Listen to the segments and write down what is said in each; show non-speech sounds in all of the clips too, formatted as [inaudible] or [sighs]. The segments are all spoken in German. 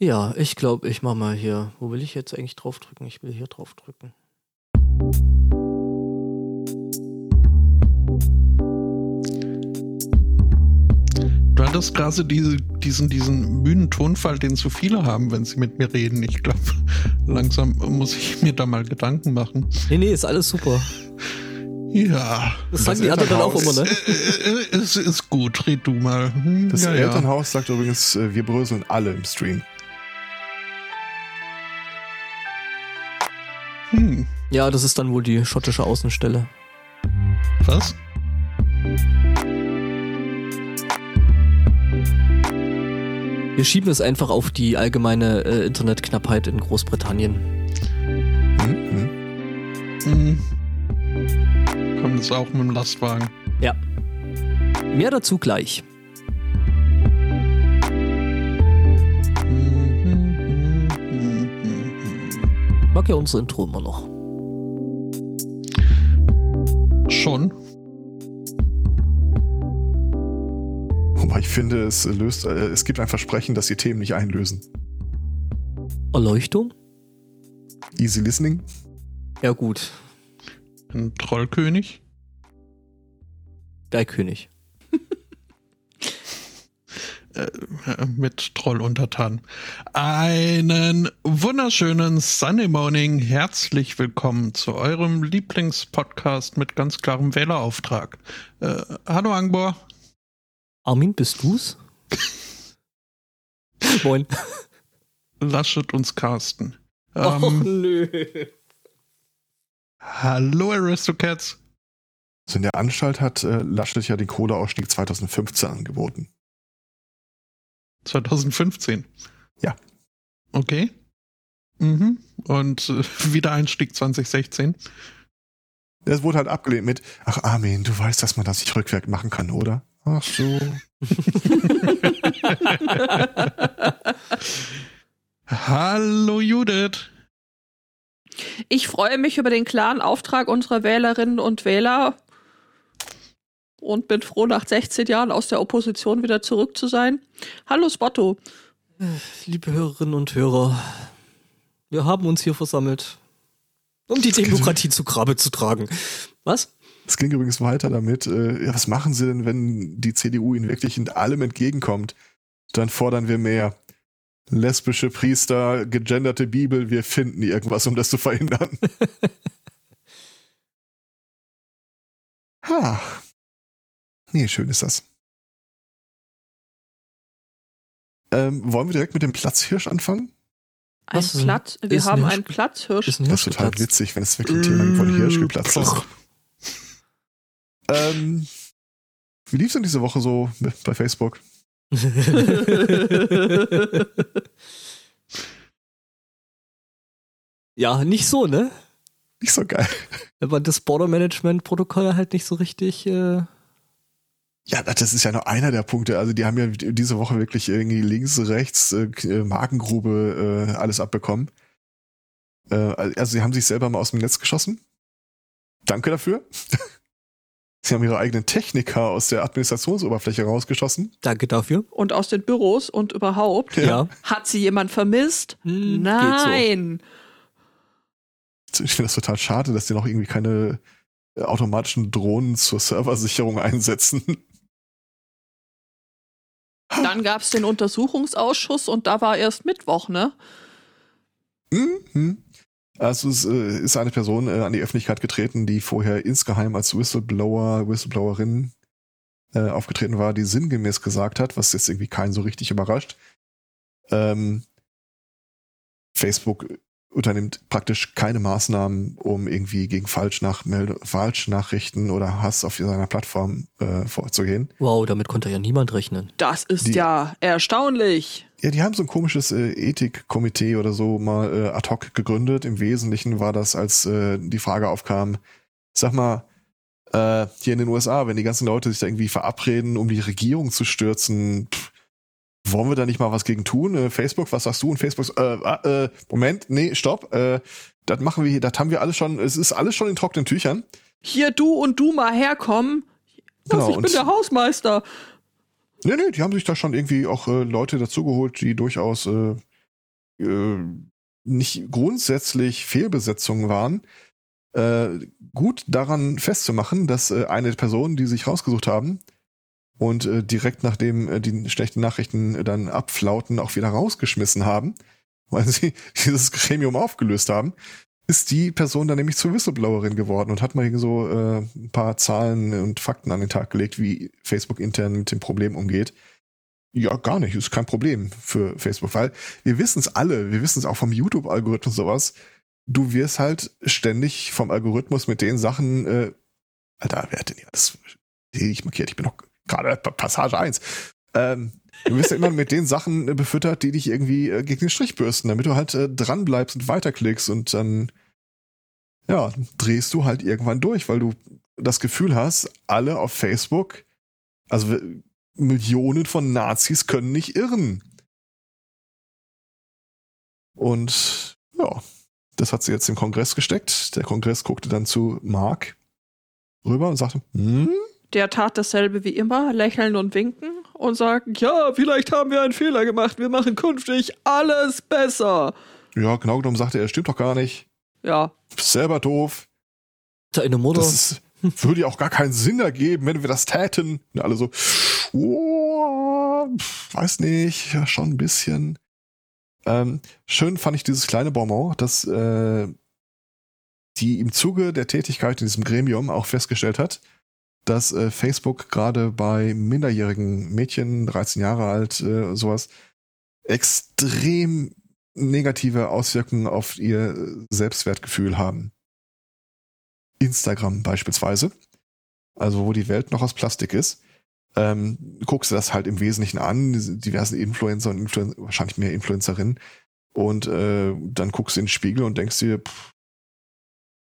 Ja, ich glaube, ich mach mal hier. Wo will ich jetzt eigentlich draufdrücken? Ich will hier draufdrücken. Du hattest gerade diese, diesen, diesen müden Tonfall, den so viele haben, wenn sie mit mir reden. Ich glaube, [laughs] langsam muss ich mir da mal Gedanken machen. Nee, nee, ist alles super. Ja. Das sagen die anderen dann auch immer, ne? Äh, äh, Es ist gut, red du mal. Hm, Das ja, ja. Elternhaus sagt übrigens, äh, wir bröseln alle im Stream. Hm, Ja, das ist dann wohl die schottische Außenstelle. was? Wir schieben es einfach auf die allgemeine äh, Internetknappheit in Großbritannien. Hm? Hm? Hm. Kommt es auch mit dem Lastwagen. Ja. Mehr dazu gleich. Mag ja unser Intro immer noch. Schon. Wobei ich finde, es löst, äh, es gibt ein Versprechen, dass die Themen nicht einlösen. Erleuchtung? Easy Listening. Ja, gut. Ein Trollkönig. Geilkönig. Äh, mit Troll untertan. Einen wunderschönen Sunday Morning. Herzlich willkommen zu eurem Lieblingspodcast mit ganz klarem Wählerauftrag. Äh, hallo Angbor. Armin, bist du's? [laughs] Moin. Laschet uns Carsten. [laughs] Ähm, nö. hallo Aristocats. So in der Anstalt hat äh, Laschet ja den Kohleausstieg 2015 angeboten. 2015. Ja. Okay. Mhm. Und äh, [laughs] Wiedereinstieg 2016. Das wurde halt abgelehnt mit, ach Armin, du weißt, dass man das nicht rückwärts machen kann, oder? Ach so. [laughs] Hallo Judith. Ich freue mich über den klaren Auftrag unserer Wählerinnen und Wähler und bin froh, nach 16 Jahren aus der Opposition wieder zurück zu sein. Hallo Spotto. Liebe Hörerinnen und Hörer, wir haben uns hier versammelt, um die Demokratie zu Grabe zu tragen. Was? Es ging übrigens weiter damit, äh, ja, was machen sie denn, wenn die CDU ihnen wirklich in allem entgegenkommt? Dann fordern wir mehr. Lesbische Priester, gegenderte Bibel, wir finden irgendwas, um das zu verhindern. [laughs] ha. Nee, schön ist das. Ähm, wollen wir direkt mit dem Platzhirsch anfangen? Ein Was ist ein- Platz, wir ist ein haben einen Platzhirsch. Ist ein Das ist total witzig, wenn es wirklich ein Thema wo ein Hirsch geplatzt ist. Ploch. Ähm, wie lief's denn diese Woche so bei Facebook? [laughs] ja, nicht so, ne? Nicht so geil. Wenn man das Border Management Protokoll halt nicht so richtig. Äh, Ja, das ist ja nur einer der Punkte. Also die haben ja diese Woche wirklich irgendwie links, rechts, äh, Magengrube, äh, alles abbekommen. Äh, also sie haben sich selber mal aus dem Netz geschossen. Danke dafür. [laughs] sie haben ihre eigenen Techniker aus der Administrationsoberfläche rausgeschossen. danke dafür. Und aus den Büros und überhaupt. Ja. Hat sie jemand vermisst? Hm, Nein. Ich finde das total schade, dass die noch irgendwie keine äh, automatischen Drohnen zur Serversicherung einsetzen. Dann gab es den Untersuchungsausschuss und da war erst Mittwoch, ne? Mhm. Also es äh, ist eine Person äh, an die Öffentlichkeit getreten, die vorher insgeheim als Whistleblower, Whistleblowerin äh, aufgetreten war, die sinngemäß gesagt hat, was jetzt irgendwie keinen so richtig überrascht. Ähm, Facebook unternimmt praktisch keine Maßnahmen, um irgendwie gegen Falschnachrichten oder Hass auf seiner Plattform äh, vorzugehen. Wow, damit konnte ja niemand rechnen. Das ist Die- ja erstaunlich. Ja, die haben so ein komisches äh, Ethikkomitee oder so mal äh, ad hoc gegründet. Im Wesentlichen war das, als äh, die Frage aufkam, sag mal, äh, hier in den USA, wenn die ganzen Leute sich da irgendwie verabreden, um die Regierung zu stürzen, pff, wollen wir da nicht mal was gegen tun? Äh, Facebook, was sagst du? Und Facebook, äh, ah, äh, Moment, nee, stopp, äh, das machen wir hier, das haben wir alles schon, es ist alles schon in trockenen Tüchern. Hier du und du mal herkommen. Genau, ich bin der Hausmeister. Nee, nee, die haben sich da schon irgendwie auch äh, Leute dazugeholt, die durchaus äh, äh, nicht grundsätzlich Fehlbesetzungen waren, äh, gut daran festzumachen, dass äh, eine Person, die sich rausgesucht haben und äh, direkt nachdem äh, die schlechten Nachrichten dann abflauten, auch wieder rausgeschmissen haben, [laughs] weil sie dieses Gremium aufgelöst haben, ist die Person dann nämlich zur Whistleblowerin geworden und hat mal so äh, ein paar Zahlen und Fakten an den Tag gelegt, wie Facebook intern mit dem Problem umgeht. Ja, gar nicht. Ist kein Problem für Facebook, weil wir wissen es alle. Wir wissen es auch vom YouTube-Algorithmus sowas. Du wirst halt ständig vom Algorithmus mit den Sachen, äh, Alter, wer hat denn hier das? Ich markiert, ich bin noch gerade Passage 1. Ähm, du wirst ja immer mit den Sachen äh, befüttert, die dich irgendwie äh, gegen den Strich bürsten, damit du halt äh, dran bleibst und weiterklickst und dann ja, drehst du halt irgendwann durch, weil du das Gefühl hast, alle auf Facebook, also Millionen von Nazis können nicht irren. Und ja, das hat sie jetzt im Kongress gesteckt. Der Kongress guckte dann zu Mark rüber und sagte, hm? Der tat dasselbe wie immer, lächeln und winken und sagen, ja, vielleicht haben wir einen Fehler gemacht, wir machen künftig alles besser. Ja, genau genommen sagte er, stimmt doch gar nicht. Ja. Selber doof. Deine Mutter. Das ist, würde ja auch gar keinen Sinn ergeben, wenn wir das täten. Und alle so, oh, weiß nicht, ja, schon ein bisschen. Ähm, schön fand ich dieses kleine Bonbon, dass äh, die im Zuge der Tätigkeit in diesem Gremium auch festgestellt hat, dass äh, Facebook gerade bei minderjährigen Mädchen, 13 Jahre alt, äh, sowas, extrem negative Auswirkungen auf ihr Selbstwertgefühl haben. Instagram beispielsweise, also wo die Welt noch aus Plastik ist, ähm, guckst du das halt im Wesentlichen an, diversen Influencer und Influen wahrscheinlich mehr Influencerinnen, und äh, dann guckst du in den Spiegel und denkst dir, pff,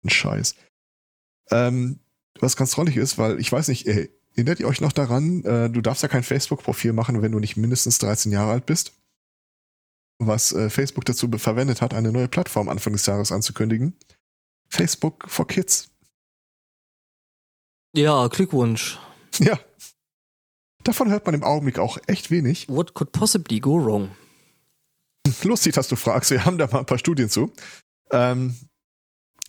ein Scheiß. Ähm, was ganz trollig ist, weil ich weiß nicht, ey, erinnert ihr euch noch daran, äh, du darfst ja kein Facebook-Profil machen, wenn du nicht mindestens 13 Jahre alt bist? Was äh, Facebook dazu verwendet hat, eine neue Plattform Anfang des Jahres anzukündigen. Facebook for Kids. Ja, Glückwunsch. [laughs] Ja. Davon hört man im Augenblick auch echt wenig. What could possibly go wrong? Lustig, dass du fragst. Wir haben da mal ein paar Studien zu. Ähm,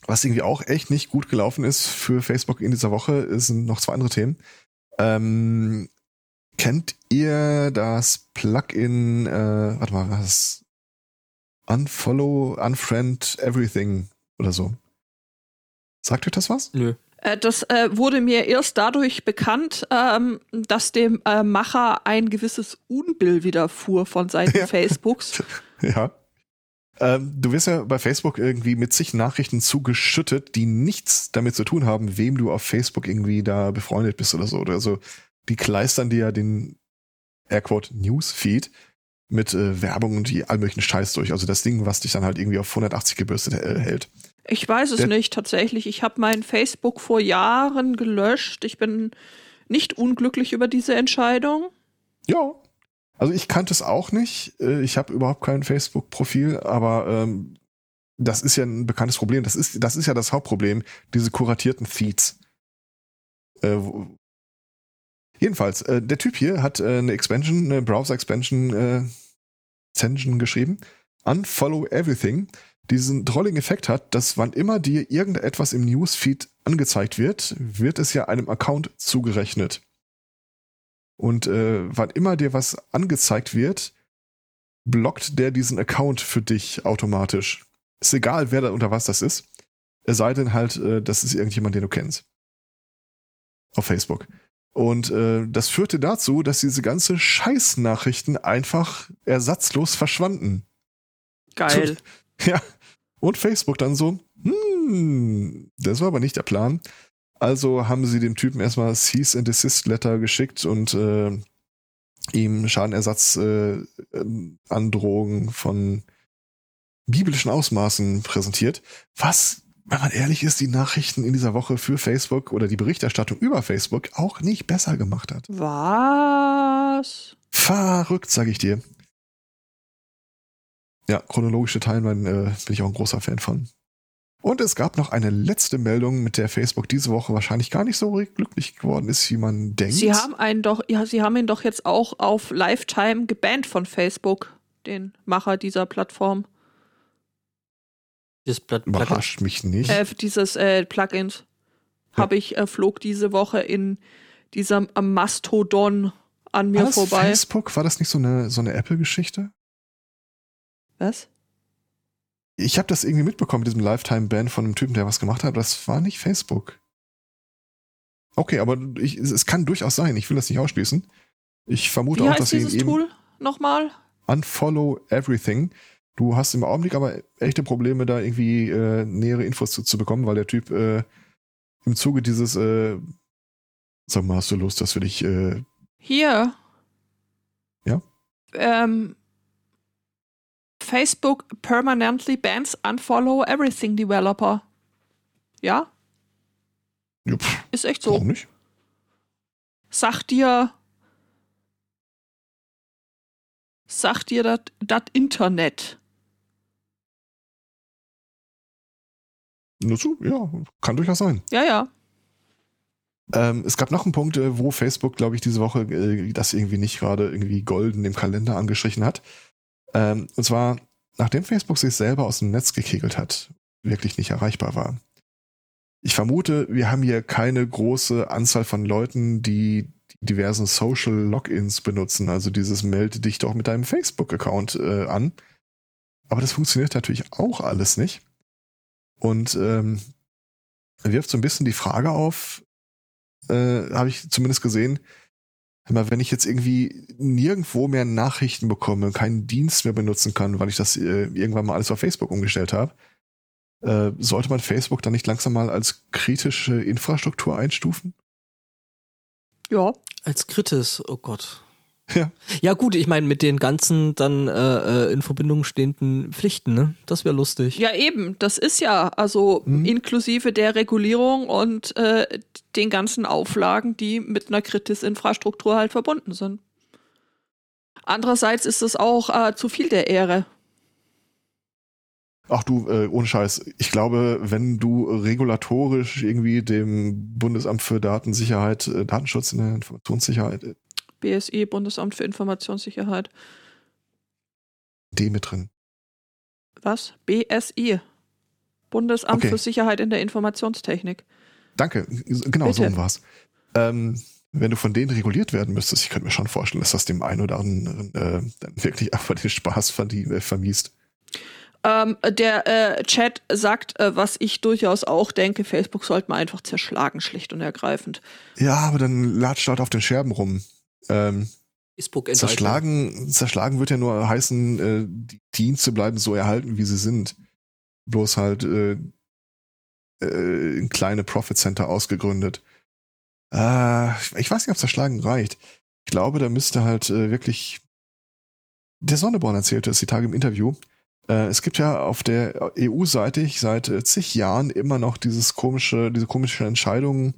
was irgendwie auch echt nicht gut gelaufen ist für Facebook in dieser Woche, sind noch zwei andere Themen. Ähm, kennt ihr das Plugin, äh, warte mal, was? Unfollow, Unfriend Everything oder so? Sagt euch das was? Nö. Äh, das äh, wurde mir erst dadurch bekannt, ähm, dass dem äh, Macher ein gewisses Unbill widerfuhr von Seiten [laughs] Ja. Facebooks. Ja. Ähm, du wirst ja bei Facebook irgendwie mit zig Nachrichten zugeschüttet, die nichts damit zu tun haben, wem du auf Facebook irgendwie da befreundet bist oder so. Oder so. Die kleistern dir ja den Airquote Newsfeed mit äh, Werbung und die all möglichen Scheiß durch. Also das Ding, was dich dann halt irgendwie auf 180 gebürstet äh, hält. Ich weiß es Der- nicht tatsächlich. Ich habe mein Facebook vor Jahren gelöscht. Ich bin nicht unglücklich über diese Entscheidung. Ja. Also ich kannte es auch nicht. Äh, Ich habe überhaupt kein Facebook-Profil, aber ähm, das ist ja ein bekanntes Problem. Das ist, das ist ja das Hauptproblem, diese kuratierten Feeds. Äh, jedenfalls, äh, der Typ hier hat äh, eine Expansion, eine Browser-Expansion äh, Extension geschrieben. Unfollow Everything. Diesen drolligen Effekt hat, dass wann immer dir irgendetwas im Newsfeed angezeigt wird, wird es ja einem Account zugerechnet. Und äh, wann immer dir was angezeigt wird, blockt der diesen Account für dich automatisch. Ist egal, wer da unter was das ist. Es sei denn halt, äh, das ist irgendjemand, den du kennst. Auf Facebook. Und äh, das führte dazu, dass diese ganze Scheißnachrichten einfach ersatzlos verschwanden. Geil. [laughs] Ja. Und Facebook dann so, hm, das war aber nicht der Plan. Also haben sie dem Typen erstmal Cease and Desist Letter geschickt und äh, ihm Schadenersatz äh, ähm, von biblischen Ausmaßen präsentiert. Was, wenn man ehrlich ist, die Nachrichten in dieser Woche für Facebook oder die Berichterstattung über Facebook auch nicht besser gemacht hat. Was? Verrückt, sage ich dir. Ja, chronologische Timeline äh, bin ich auch ein großer Fan von. Und es gab noch eine letzte Meldung, mit der Facebook diese Woche wahrscheinlich gar nicht so glücklich geworden ist, wie man denkt. Sie haben einen doch, ja, sie haben ihn doch jetzt auch auf Lifetime gebannt von Facebook, den Macher dieser Plattform. Das Pl Überrascht mich nicht. Äh, dieses äh, Plugins habe ich äh, flog diese Woche in diesem Mastodon an mir war das vorbei. Facebook? War das nicht so eine, so eine Apple-Geschichte? Was? Ich habe das irgendwie mitbekommen mit diesem Lifetime-Ban von einem Typen, der was gemacht hat. Das war nicht Facebook. Okay, aber ich, es kann durchaus sein. Ich will das nicht ausschließen. Ich vermute Wie auch, heißt dass sie dieses eben Tool nochmal? Unfollow Everything. Du hast im Augenblick aber echte Probleme, da irgendwie äh, nähere Infos zu, zu bekommen, weil der Typ äh, im Zuge dieses, äh, sag mal, hast du Lust, dass wir dich, äh, Hier. Ja? Ähm, Facebook permanently bans unfollow everything developer. Ja, pff, ist echt so. warum nicht? Sagt dir, sagt dir das Internet. Nur zu, ja, kann durchaus sein. Ja, ja. Ähm, es gab noch einen Punkt, äh, wo Facebook, glaube ich, diese Woche äh, das irgendwie nicht gerade irgendwie golden im Kalender angestrichen hat. Ähm, und zwar, nachdem Facebook sich selber aus dem Netz gekegelt hat, wirklich nicht erreichbar war. Ich vermute, wir haben hier keine große Anzahl von Leuten, die diversen Social Logins benutzen, also dieses melde dich doch mit deinem Facebook-Account äh, an. Aber das funktioniert natürlich auch alles nicht. Und ähm, wirft so ein bisschen die Frage auf, äh, habe ich zumindest gesehen, mal, wenn ich jetzt irgendwie nirgendwo mehr Nachrichten bekomme, keinen Dienst mehr benutzen kann, weil ich das äh, irgendwann mal alles auf Facebook umgestellt habe, äh, sollte man Facebook dann nicht langsam mal als kritische Infrastruktur einstufen? Ja. Als Kritis, oh Gott. Ja. Ja gut, ich meine mit den ganzen dann äh, äh, in Verbindung stehenden Pflichten, ne? Das wäre lustig. Ja, eben. Das ist ja also Mhm. inklusive der Regulierung und äh, den ganzen Auflagen, die mit einer Kritis-Infrastruktur halt verbunden sind. Andererseits ist es auch äh, zu viel der Ehre. Ach du, äh, ohne Scheiß. Ich glaube, wenn du regulatorisch irgendwie dem Bundesamt für Datensicherheit, äh, Datenschutz in der Informationssicherheit, äh, BSI, Bundesamt für Informationssicherheit. D mit drin. Was? BSI. Bundesamt Okay. für Sicherheit in der Informationstechnik. Danke, genau Bitte. so war's. Ähm, wenn du von denen reguliert werden müsstest, ich könnte mir schon vorstellen, dass das dem einen oder anderen äh, dann wirklich [laughs] einfach den Spaß äh, vermiest. Ähm, der äh, Chat sagt, äh, was ich durchaus auch denke, Facebook sollte man einfach zerschlagen, schlicht und ergreifend. Ja, aber dann latscht halt auf den Scherben rum. Ähm, zerschlagen, zerschlagen wird ja nur heißen, äh, die Dienste bleiben so erhalten, wie sie sind. Bloß halt äh, äh, in kleine Profit Center ausgegründet. Äh, ich weiß nicht, ob zerschlagen reicht. Ich glaube, da müsste halt äh, wirklich. Der Sonneborn erzählte es die Tage im Interview. Äh, es gibt ja auf der EU-Seite seit äh, zig Jahren immer noch dieses komische, diese komische Entscheidung,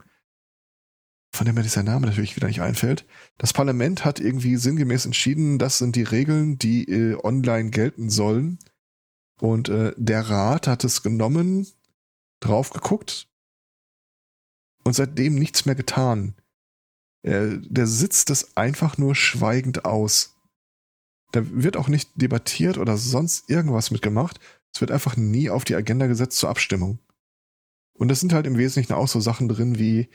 von der mir dieser Name natürlich wieder nicht einfällt. Das Parlament hat irgendwie sinngemäß entschieden, das sind die Regeln, die äh, online gelten sollen. Und äh, der Rat hat es genommen, drauf geguckt und seitdem nichts mehr getan. Äh, der sitzt es einfach nur schweigend aus. Da wird auch nicht debattiert oder sonst irgendwas mitgemacht. Es wird einfach nie auf die Agenda gesetzt zur Abstimmung. Und das sind halt im Wesentlichen auch so Sachen drin wie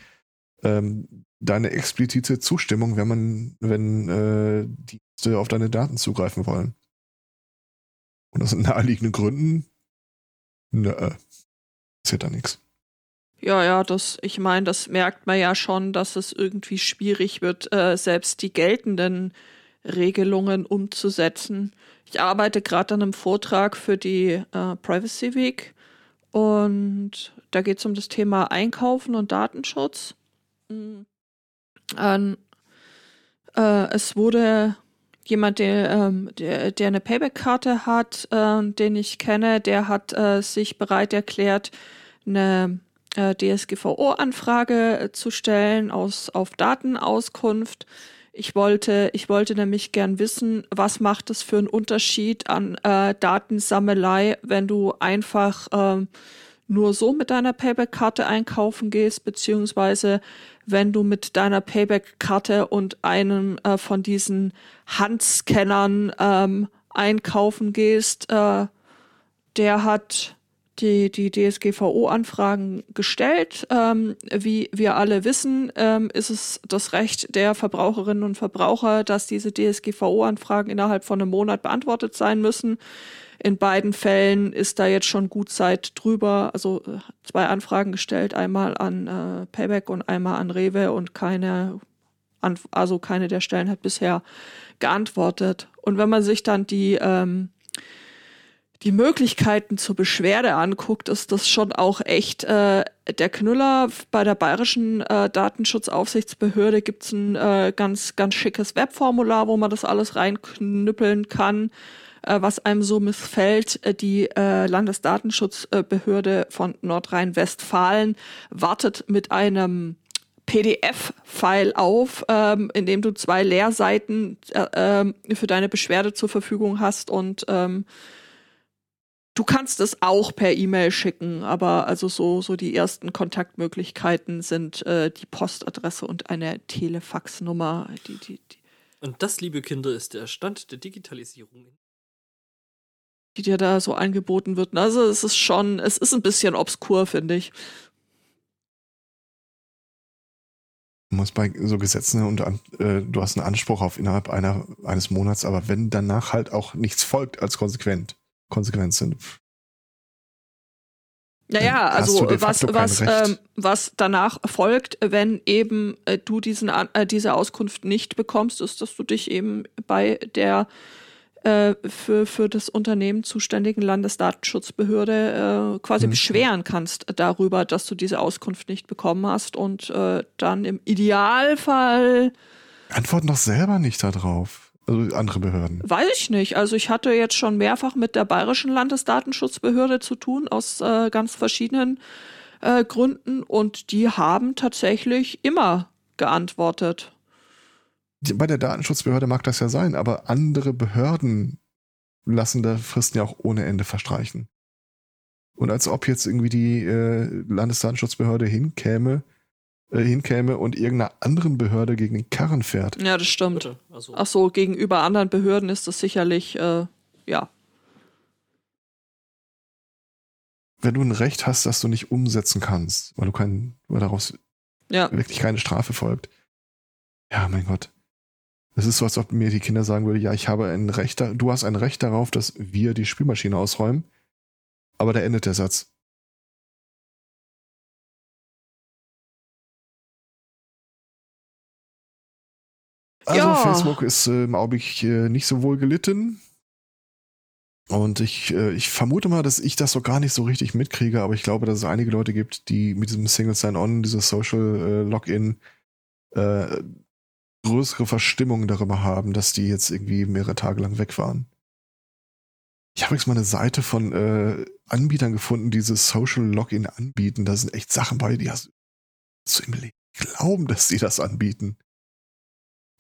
ähm, deine explizite Zustimmung, wenn man, wenn äh, Dienste auf deine Daten zugreifen wollen. Und aus [laughs] naheliegenden Gründen, nö, passiert da nichts. Ja, ja, das, ich meine, das merkt man ja schon, dass es irgendwie schwierig wird, äh, selbst die geltenden Regelungen umzusetzen. Ich arbeite gerade an einem Vortrag für die äh, Privacy Week und da geht es um das Thema Einkaufen und Datenschutz. Ähm, äh, es wurde jemand, der, ähm, der, der eine Payback-Karte hat, ähm, den ich kenne, der hat äh, sich bereit erklärt, eine äh, DSGVO-Anfrage äh, zu stellen aus, auf Datenauskunft. Ich wollte, ich wollte nämlich gern wissen, was macht es für einen Unterschied an äh, Datensammelei, wenn du einfach ähm, nur so mit deiner Payback-Karte einkaufen gehst, beziehungsweise wenn du mit deiner Payback-Karte und einem äh, von diesen Handscannern ähm, einkaufen gehst, äh, der hat die, die DSGVO-Anfragen gestellt. Ähm, wie wir alle wissen, ähm, ist es das Recht der Verbraucherinnen und Verbraucher, dass diese DSGVO-Anfragen innerhalb von einem Monat beantwortet sein müssen. In beiden Fällen ist da jetzt schon gut Zeit drüber. Also äh, zwei Anfragen gestellt, einmal an äh, Payback und einmal an Rewe und keine, also keine der Stellen hat bisher geantwortet. Und wenn man sich dann die ähm, die Möglichkeiten zur Beschwerde anguckt, ist das schon auch echt äh, der Knüller. Bei der bayerischen äh, Datenschutzaufsichtsbehörde gibt's ein äh, ganz, ganz schickes Webformular, wo man das alles reinknüppeln kann, was einem so missfällt. Äh, die äh, Landesdatenschutzbehörde von Nordrhein-Westfalen wartet mit einem PDF-File auf, ähm, in dem du zwei Leerseiten äh, äh, für deine Beschwerde zur Verfügung hast und ähm, Du kannst es auch per E-Mail schicken, aber also so, so die ersten Kontaktmöglichkeiten sind äh, die Postadresse und eine Telefaxnummer. Die, die, die. Und das, liebe Kinder, ist der Stand der Digitalisierung. Die dir da so angeboten wird. Also es ist schon, es ist ein bisschen obskur, finde ich. Du musst bei so Gesetzen und äh, du hast einen Anspruch auf innerhalb einer, eines Monats, aber wenn danach halt auch nichts folgt als konsequent, Konsequenz sind. Naja, also was, was, ähm, was danach folgt, wenn eben äh, du diesen, äh, diese Auskunft nicht bekommst, ist, dass du dich eben bei der äh, für, für das Unternehmen zuständigen Landesdatenschutzbehörde äh, quasi hm. beschweren kannst darüber, dass du diese Auskunft nicht bekommen hast und äh, dann im Idealfall Antworten doch selber nicht darauf. Also andere Behörden. Weiß ich nicht. Also ich hatte jetzt schon mehrfach mit der bayerischen Landesdatenschutzbehörde zu tun, aus äh, ganz verschiedenen äh, Gründen. Und die haben tatsächlich immer geantwortet. Bei der Datenschutzbehörde mag das ja sein, aber andere Behörden lassen da Fristen ja auch ohne Ende verstreichen. Und als ob jetzt irgendwie die äh, Landesdatenschutzbehörde hinkäme äh, hinkäme und irgendeiner anderen Behörde gegen den Karren fährt. Ja, das stimmt. Also. Ach so, gegenüber anderen Behörden ist das sicherlich, äh, ja. Wenn du ein Recht hast, das du nicht umsetzen kannst, weil du kein, weil daraus ja. wirklich keine Strafe folgt. Ja, mein Gott. Es ist so, als ob mir die Kinder sagen würden, ja, ich habe ein Recht, du hast ein Recht darauf, dass wir die Spielmaschine ausräumen. Aber da endet der Satz. Also ja. Facebook ist äh, im Augenblick äh, nicht so wohl gelitten. Und ich, äh, ich vermute mal, dass ich das so gar nicht so richtig mitkriege, aber ich glaube, dass es einige Leute gibt, die mit diesem Single Sign-On, dieses Social äh, Login, äh, größere Verstimmung darüber haben, dass die jetzt irgendwie mehrere Tage lang weg waren. Ich habe jetzt mal eine Seite von äh, Anbietern gefunden, die dieses Social Login anbieten. Da sind echt Sachen bei, die hast du im Leben glauben, dass sie das anbieten.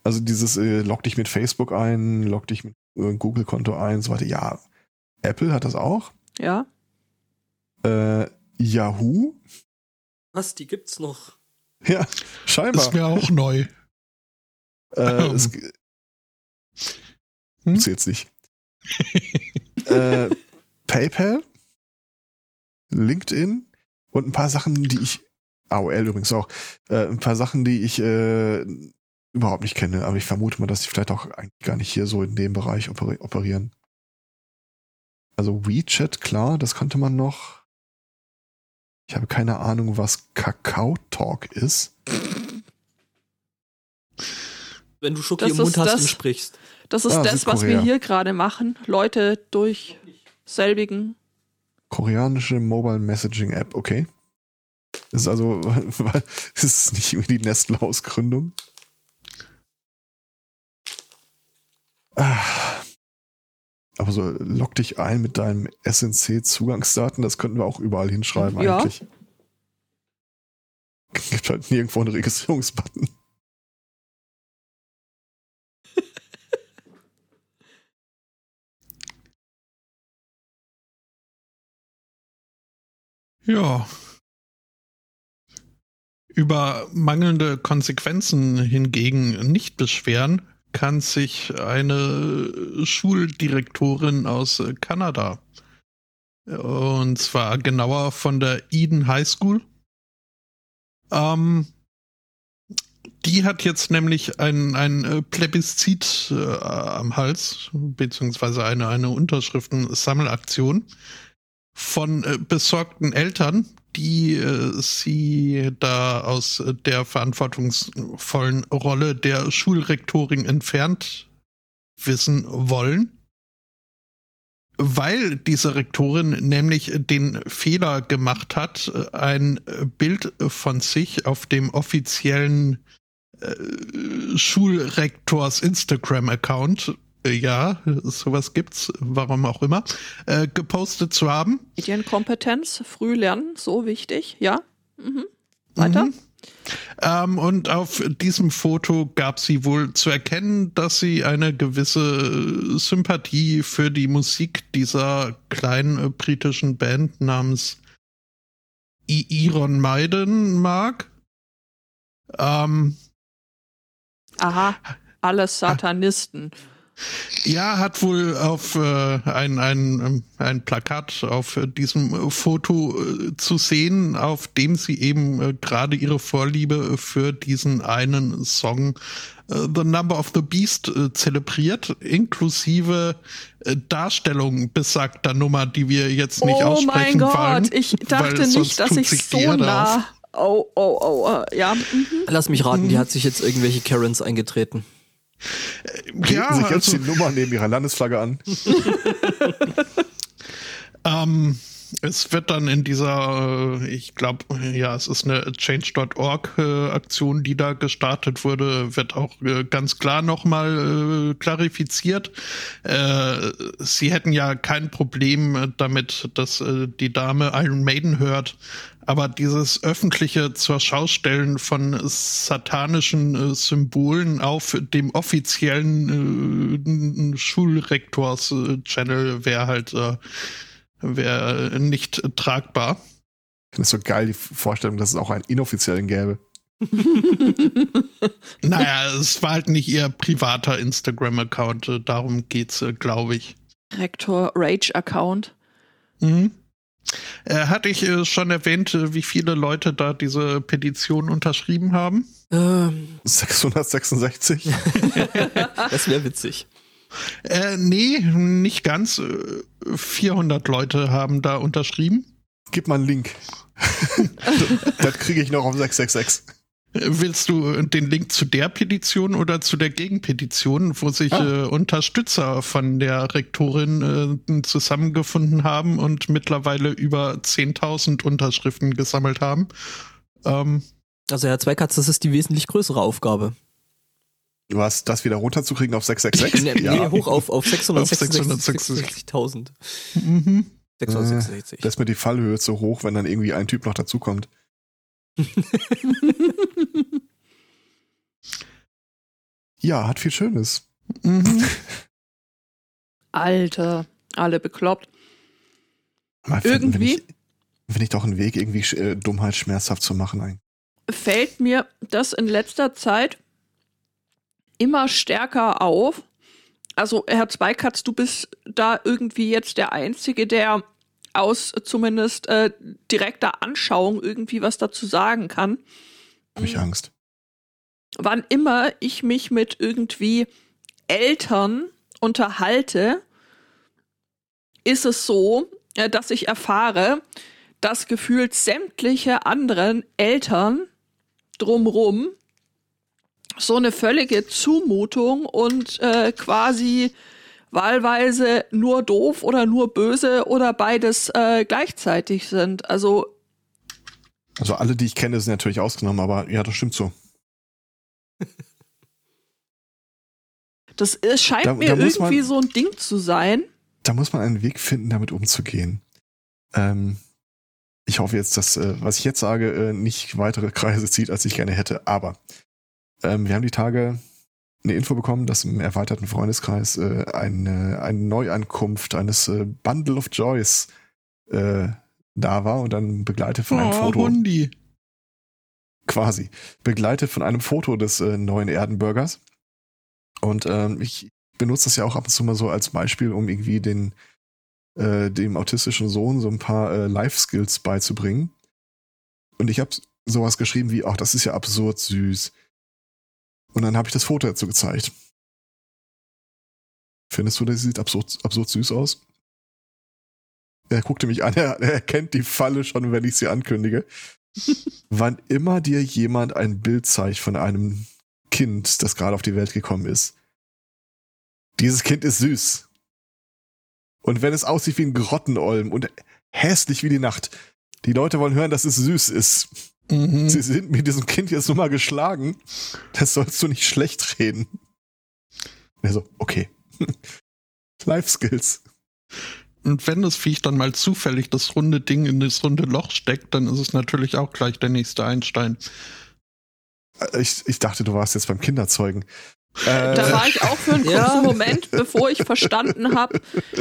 Also dieses äh, log dich mit Facebook ein, log dich mit äh, Google-Konto ein, so weiter. Ja, Apple hat das auch. Ja. Äh, Yahoo. Was, die gibt's noch? Ja, scheinbar. Ist mir auch neu. Äh, es, hm? jetzt nicht. äh, PayPal, LinkedIn und ein paar Sachen, die ich, AOL übrigens auch, äh, ein paar Sachen, die ich äh, überhaupt nicht kenne, aber ich vermute mal, dass sie vielleicht auch eigentlich gar nicht hier so in dem Bereich operieren. Also WeChat, klar, das kannte man noch. Ich habe keine Ahnung, was Kakao Talk ist. Wenn du Schoki das im Mund hast das, und sprichst. Das ist ah, das, was wir hier gerade machen. Leute durch selbigen. Koreanische Mobile Messaging App, okay. Das ist also, [laughs] ist es nicht irgendwie die Nestle-Ausgründung? Ah. Aber so log dich ein mit deinem SNC-Zugangsdaten, das könnten wir auch überall hinschreiben ja. eigentlich. [laughs] Gibt halt nirgendwo einen Registrierungsbutton. Ja. Über mangelnde Konsequenzen hingegen nicht beschweren kann sich eine Schuldirektorin aus Kanada. Und zwar genauer von der Eden High School. Ähm, die hat jetzt nämlich ein, ein äh, Plebiszit äh, am Hals, beziehungsweise eine, eine Unterschriftensammelaktion von äh, besorgten Eltern, die äh, sie da aus der verantwortungsvollen Rolle der Schulrektorin entfernt wissen wollen. Weil diese Rektorin nämlich den Fehler gemacht hat, ein Bild von sich auf dem offiziellen äh, Schulrektors Instagram-Account, ja, sowas gibt's, warum auch immer, äh, gepostet zu haben. Medienkompetenz, früh lernen, so wichtig, ja. Mhm. Weiter. Mhm. Ähm, und auf diesem Foto gab sie wohl zu erkennen, dass sie eine gewisse Sympathie für die Musik dieser kleinen äh, britischen Band namens Iron Maiden mag. Ähm, Aha, alles Satanisten. Ja, hat wohl auf äh, ein, ein, ähm, ein Plakat auf diesem Foto äh, zu sehen, auf dem sie eben äh, gerade ihre Vorliebe für diesen einen Song äh, The Number of the Beast äh, zelebriert, inklusive äh, Darstellung besagter Nummer, die wir jetzt nicht oh aussprechen wollen. Oh mein Gott, ich dachte nicht, dass ich so nah... Oh, oh, oh, ja. Mhm. Lass mich raten, die hat sich jetzt irgendwelche Karens eingetreten. Bieten ja, sich jetzt also, die Nummer neben ihrer Landesflagge an. [laughs] [laughs] ähm, es wird dann in dieser, äh, ich glaube, ja, es ist eine Change.org-Aktion, äh, die da gestartet wurde, wird auch äh, ganz klar nochmal klarifiziert. Sie hätten ja kein Problem damit, dass die Dame Iron Maiden hört, aber dieses öffentliche zur Schaustellen von satanischen Symbolen auf dem offiziellen Schulrektors-Channel wäre halt wäre nicht tragbar. Ich finde es so geil, die Vorstellung, dass es auch einen inoffiziellen gäbe. [laughs] naja, es war halt nicht ihr privater Instagram-Account, darum geht's, äh, glaube ich. Rektor Rage-Account. Mhm. Äh, hatte ich äh, schon erwähnt, äh, wie viele Leute da diese Petition unterschrieben haben? Ähm. 666. [laughs] das wäre witzig. Äh, nee, nicht ganz. 400 Leute haben da unterschrieben. Gib mal einen Link. [laughs] das kriege ich noch auf 666. Willst du den Link zu der Petition oder zu der Gegenpetition, wo sich ah. äh, Unterstützer von der Rektorin äh, zusammengefunden haben und mittlerweile über 10.000 Unterschriften gesammelt haben? Ähm, also Herr Zweikatz, das ist die wesentlich größere Aufgabe. Was, das wieder runterzukriegen auf 666? [laughs] nee, ja. hoch auf, auf 666.000. Mhm. 666. Äh, das ist mir die Fallhöhe zu hoch, wenn dann irgendwie ein Typ noch dazukommt. [laughs] ja, hat viel Schönes. Mhm. [laughs] Alter, alle bekloppt. Mal irgendwie. Finde ich, find ich doch einen Weg, irgendwie äh, Dummheit schmerzhaft zu machen. Eigentlich. Fällt mir das in letzter Zeit immer stärker auf. Also, Herr Zweikatz, du bist da irgendwie jetzt der Einzige, der aus zumindest äh, direkter Anschauung irgendwie was dazu sagen kann. Hab ich Angst. Wann immer ich mich mit irgendwie Eltern unterhalte, ist es so, äh, dass ich erfahre, dass gefühlt sämtliche anderen Eltern drumrum so eine völlige Zumutung und äh, quasi wahlweise nur doof oder nur böse oder beides äh, gleichzeitig sind. Also also alle, die ich kenne, sind natürlich ausgenommen, aber ja, das stimmt so. [laughs] Das ist, scheint da, mir da irgendwie man, so ein Ding zu sein. Da muss man einen Weg finden, damit umzugehen. Ähm, ich hoffe jetzt, dass, äh, was ich jetzt sage, äh, nicht weitere Kreise zieht, als ich gerne hätte. Aber ähm, wir haben die Tage eine Info bekommen, dass im erweiterten Freundeskreis äh, eine, eine Neuankunft eines äh, Bundle of Joys äh, da war und dann begleitet von einem oh, Foto. Hundi. Quasi. Begleitet von einem Foto des äh, neuen Erdenbürgers. Und ähm, ich benutze das ja auch ab und zu mal so als Beispiel, um irgendwie den äh, dem autistischen Sohn so ein paar äh, Life-Skills beizubringen. Und ich habe sowas geschrieben wie, ach, das ist ja absurd süß. Und dann habe ich das Foto dazu gezeigt. Findest du, das sieht absurd, absurd süß aus? Er guckte mich an, [laughs] er, er erkennt die Falle schon, wenn ich sie ankündige. [laughs] Wann immer dir jemand ein Bild zeigt von einem Kind, das gerade auf die Welt gekommen ist, dieses Kind ist süß. Und wenn es aussieht wie ein Grottenolm und hässlich wie die Nacht, die Leute wollen hören, dass es süß ist. Mhm. Sie sind mit diesem Kind jetzt nur mal geschlagen. Das sollst du nicht schlecht reden. Er so, okay. [laughs] Life Skills. Und wenn das Viech dann mal zufällig das runde Ding in das runde Loch steckt, dann ist es natürlich auch gleich der nächste Einstein. Ich, ich dachte, du warst jetzt beim Kinderzeugen. Da Äh, war ich auch für einen [laughs] kurzen Ja. Moment, bevor ich verstanden habe,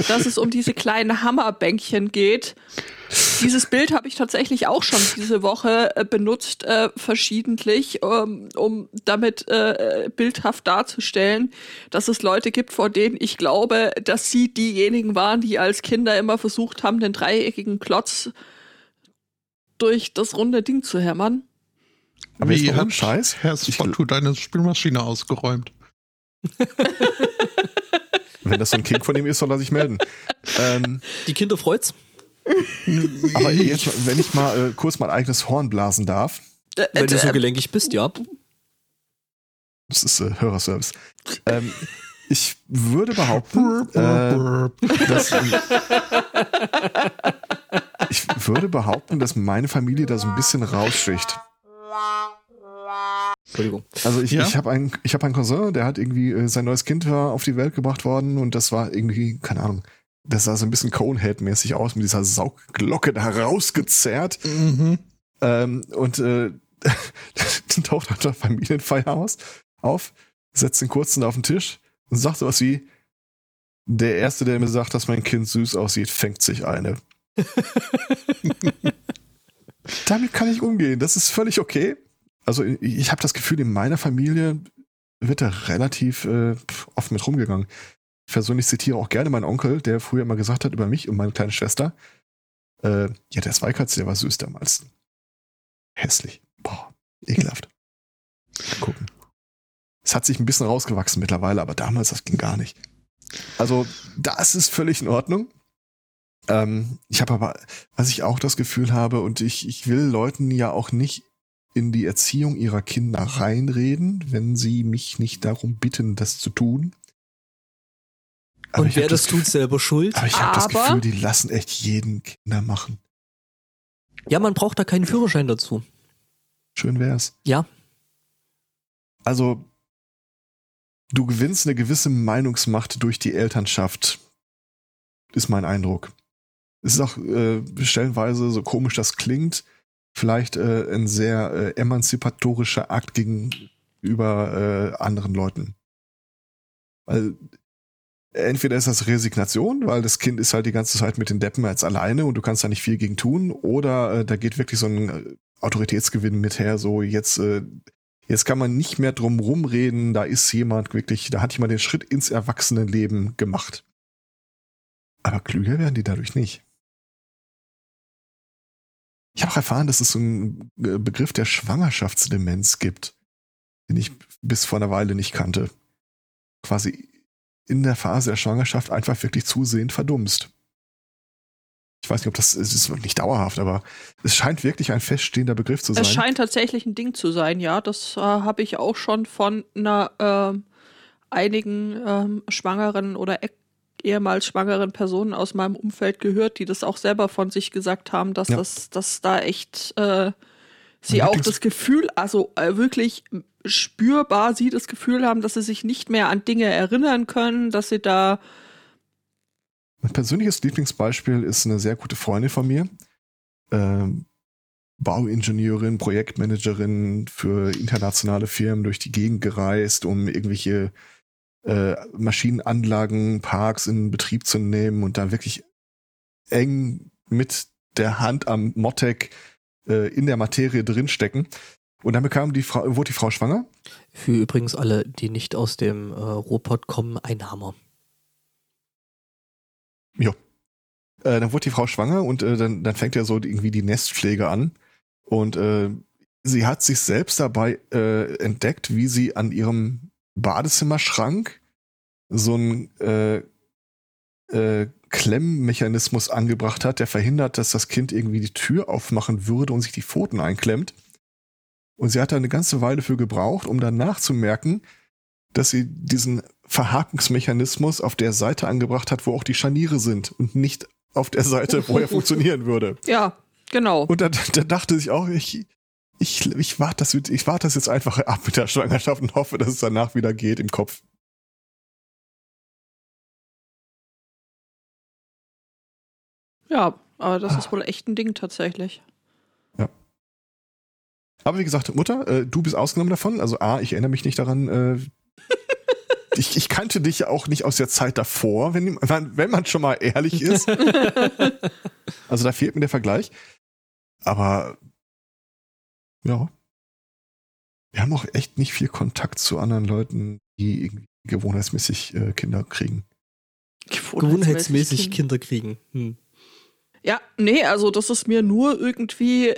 dass es um diese kleinen Hammerbänkchen geht. Dieses Bild habe ich tatsächlich auch schon diese Woche äh, benutzt, äh, verschiedentlich, ähm, um damit äh, bildhaft darzustellen, dass es Leute gibt, vor denen ich glaube, dass sie diejenigen waren, die als Kinder immer versucht haben, den dreieckigen Klotz durch das runde Ding zu hämmern. aber Wie hat Scheiß. Herr Spotto deine Spielmaschine ausgeräumt? [laughs] Wenn das so ein King von ihm ist, soll er sich melden. Ähm, Die Kinder freut's. aber jetzt, wenn ich mal äh, kurz mein eigenes Horn blasen darf, Äh, Weil du so äh, gelenkig bist, ja. das ist äh, Hörerservice. Ähm, ich würde behaupten, äh, dass, ich würde behaupten, dass meine Familie da so ein bisschen raussticht. Entschuldigung. Also ich, Ja? ich habe einen, ich habe einen Cousin, der hat irgendwie äh, sein neues Kind war auf die Welt gebracht worden und das war irgendwie, keine Ahnung, das sah so ein bisschen Conehead-mäßig aus mit dieser Saugglocke da rausgezerrt. Mhm. Ähm, und äh, [laughs] dann taucht auf der Familienfeier aus, auf, setzt den kurzen auf den Tisch und sagt sowas wie, der Erste, der mir sagt, dass mein Kind süß aussieht, fängt sich eine. [laughs] Damit kann ich umgehen. Das ist völlig okay. Also ich- habe das Gefühl, in meiner Familie wird da relativ äh, oft mit rumgegangen. Ich persönlich zitiere auch gerne meinen Onkel, der früher immer gesagt hat über mich und meine kleine Schwester, äh, ja, der Zweikatz, der war süß damals. Hässlich. Boah, ekelhaft. Gucken. Es hat sich ein bisschen rausgewachsen mittlerweile, aber damals, das ging gar nicht. Also, das ist völlig in Ordnung. Ähm, ich habe aber, was ich auch das Gefühl habe, und ich, ich will Leuten ja auch nicht in die Erziehung ihrer Kinder reinreden, wenn sie mich nicht darum bitten, das zu tun. Aber Und wer das Gefühl- tut, selber schuld. Aber ich habe das Gefühl, die lassen echt jeden Kinder machen. Ja, man braucht da keinen Führerschein dazu. Schön wär's. Ja. Also, du gewinnst eine gewisse Meinungsmacht durch die Elternschaft, ist mein Eindruck. Es ist auch äh, stellenweise, so komisch das klingt, vielleicht äh, ein sehr äh, emanzipatorischer Akt gegenüber äh, anderen Leuten. Weil entweder ist das Resignation, weil das Kind ist halt die ganze Zeit mit den Deppen als alleine und du kannst da nicht viel gegen tun, oder äh, da geht wirklich so ein äh, Autoritätsgewinn mit her, so jetzt äh, Jetzt kann man nicht mehr drum rumreden, da ist jemand wirklich, da hat jemand den Schritt ins Erwachsenenleben gemacht. Aber klüger werden die dadurch nicht. Ich habe auch erfahren, dass es so einen äh, Begriff der Schwangerschaftsdemenz gibt, den ich bis vor einer Weile nicht kannte. Quasi in der Phase der Schwangerschaft einfach wirklich zusehend verdummst. Ich weiß nicht, ob das, es ist nicht dauerhaft, aber es scheint wirklich ein feststehender Begriff zu sein. Es scheint tatsächlich ein Ding zu sein, ja. Das äh, habe ich auch schon von einer ähm, einigen ähm, schwangeren oder ehemals schwangeren Personen aus meinem Umfeld gehört, die das auch selber von sich gesagt haben, dass Ja. das, dass da echt äh, sie auch das Gefühl, also äh, wirklich spürbar sie das Gefühl haben, dass sie sich nicht mehr an Dinge erinnern können, dass sie da Mein persönliches Lieblingsbeispiel ist eine sehr gute Freundin von mir. Ähm, Bauingenieurin, Projektmanagerin für internationale Firmen durch die Gegend gereist, um irgendwelche äh, Maschinenanlagen, Parks in Betrieb zu nehmen und da wirklich eng mit der Hand am Mottek äh, in der Materie drinstecken. Und dann bekam die Frau, wurde die Frau schwanger. Für übrigens alle, die nicht aus dem äh, Ruhrpott kommen, ein Hammer. Ja. Äh, dann wurde die Frau schwanger und äh, dann, dann fängt ja so irgendwie die Nestpflege an. Und äh, sie hat sich selbst dabei äh, entdeckt, wie sie an ihrem Badezimmerschrank so ein äh, äh, Klemmmechanismus angebracht hat, der verhindert, dass das Kind irgendwie die Tür aufmachen würde und sich die Pfoten einklemmt. Und sie hat da eine ganze Weile für gebraucht, um dann nachzumerken, dass sie diesen Verhakungsmechanismus auf der Seite angebracht hat, wo auch die Scharniere sind und nicht auf der Seite, wo er [laughs] funktionieren würde. Ja, genau. Und da, da dachte ich auch, ich, ich, ich warte das, ich warte das jetzt einfach ab mit der Schwangerschaft und hoffe, dass es danach wieder geht im Kopf. Ja, aber das Ah. ist wohl echt ein Ding tatsächlich. Aber wie gesagt, Mutter, äh, du bist ausgenommen davon. Also A, ich erinnere mich nicht daran. Äh, [laughs] ich, ich kannte dich ja auch nicht aus der Zeit davor, wenn, wenn man schon mal ehrlich ist. [laughs] Also da fehlt mir der Vergleich. Aber ja. Wir haben auch echt nicht viel Kontakt zu anderen Leuten, die irgendwie gewohnheitsmäßig äh, Kinder kriegen. Gewohnheitsmäßig Kinder kriegen. Hm. Ja, nee, also das ist mir nur irgendwie,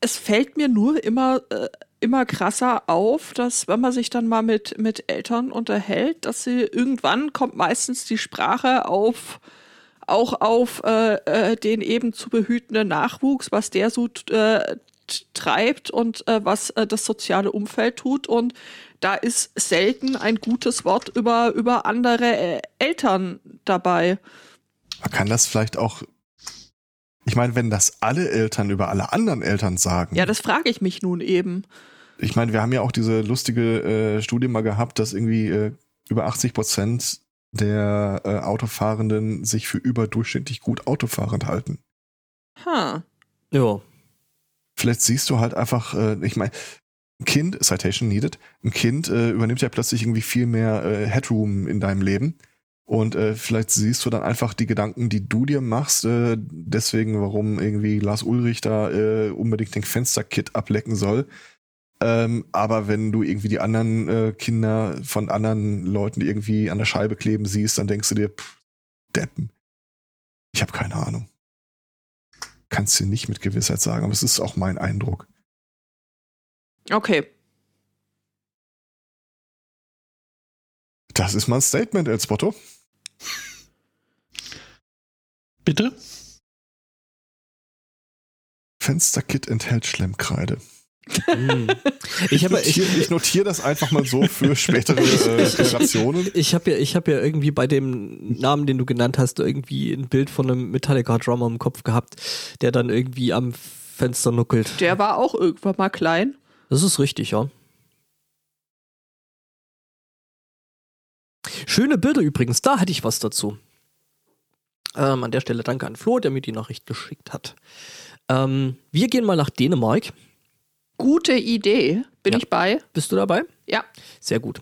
es fällt mir nur immer, äh, immer krasser auf, dass wenn man sich dann mal mit, mit Eltern unterhält, dass sie irgendwann kommt meistens die Sprache auf, auch auf äh, äh, den eben zu behütenden Nachwuchs, was der so äh, treibt und äh, was äh, das soziale Umfeld tut. Und da ist selten ein gutes Wort über, über andere äh, Eltern dabei. Man kann das vielleicht auch. Ich meine, wenn das alle Eltern über alle anderen Eltern sagen. Ja, das frage ich mich nun eben. Ich meine, wir haben ja auch diese lustige äh, Studie mal gehabt, dass irgendwie äh, über 80 Prozent der äh, Autofahrenden sich für überdurchschnittlich gut autofahrend halten. Ha. Ja. Vielleicht siehst du halt einfach, äh, ich meine, ein Kind, Citation needed, ein Kind äh, übernimmt ja plötzlich irgendwie viel mehr äh, Headroom in deinem Leben. Und äh, vielleicht siehst du dann einfach die Gedanken, die du dir machst, äh, deswegen, warum irgendwie Lars Ulrich da äh, unbedingt den Fensterkit ablecken soll. Ähm, aber wenn du irgendwie die anderen äh, Kinder von anderen Leuten irgendwie an der Scheibe kleben siehst, dann denkst du dir, pff, Deppen. Ich habe keine Ahnung. Kannst du nicht mit Gewissheit sagen, aber es ist auch mein Eindruck. Okay. Das ist mal ein Statement, El Spotto. Bitte? Fensterkit enthält Schlemmkreide. Hm. Ich habe Ich notiere, ich notiere das einfach mal so für spätere äh, [laughs] Generationen. ich habe ja, ich habe ja irgendwie bei dem Namen, den du genannt hast, irgendwie ein Bild von einem Metallica-Drummer im Kopf gehabt, der dann irgendwie am Fenster nuckelt. Der war auch irgendwann mal klein. Das ist richtig, ja. Schöne Bilder übrigens, da hatte ich was dazu. Ähm, an der Stelle danke an Flo, der mir die Nachricht geschickt hat. Ähm, wir gehen mal nach Dänemark. Gute Idee. Bin Ja. ich bei? Bist du dabei? Ja. Sehr gut.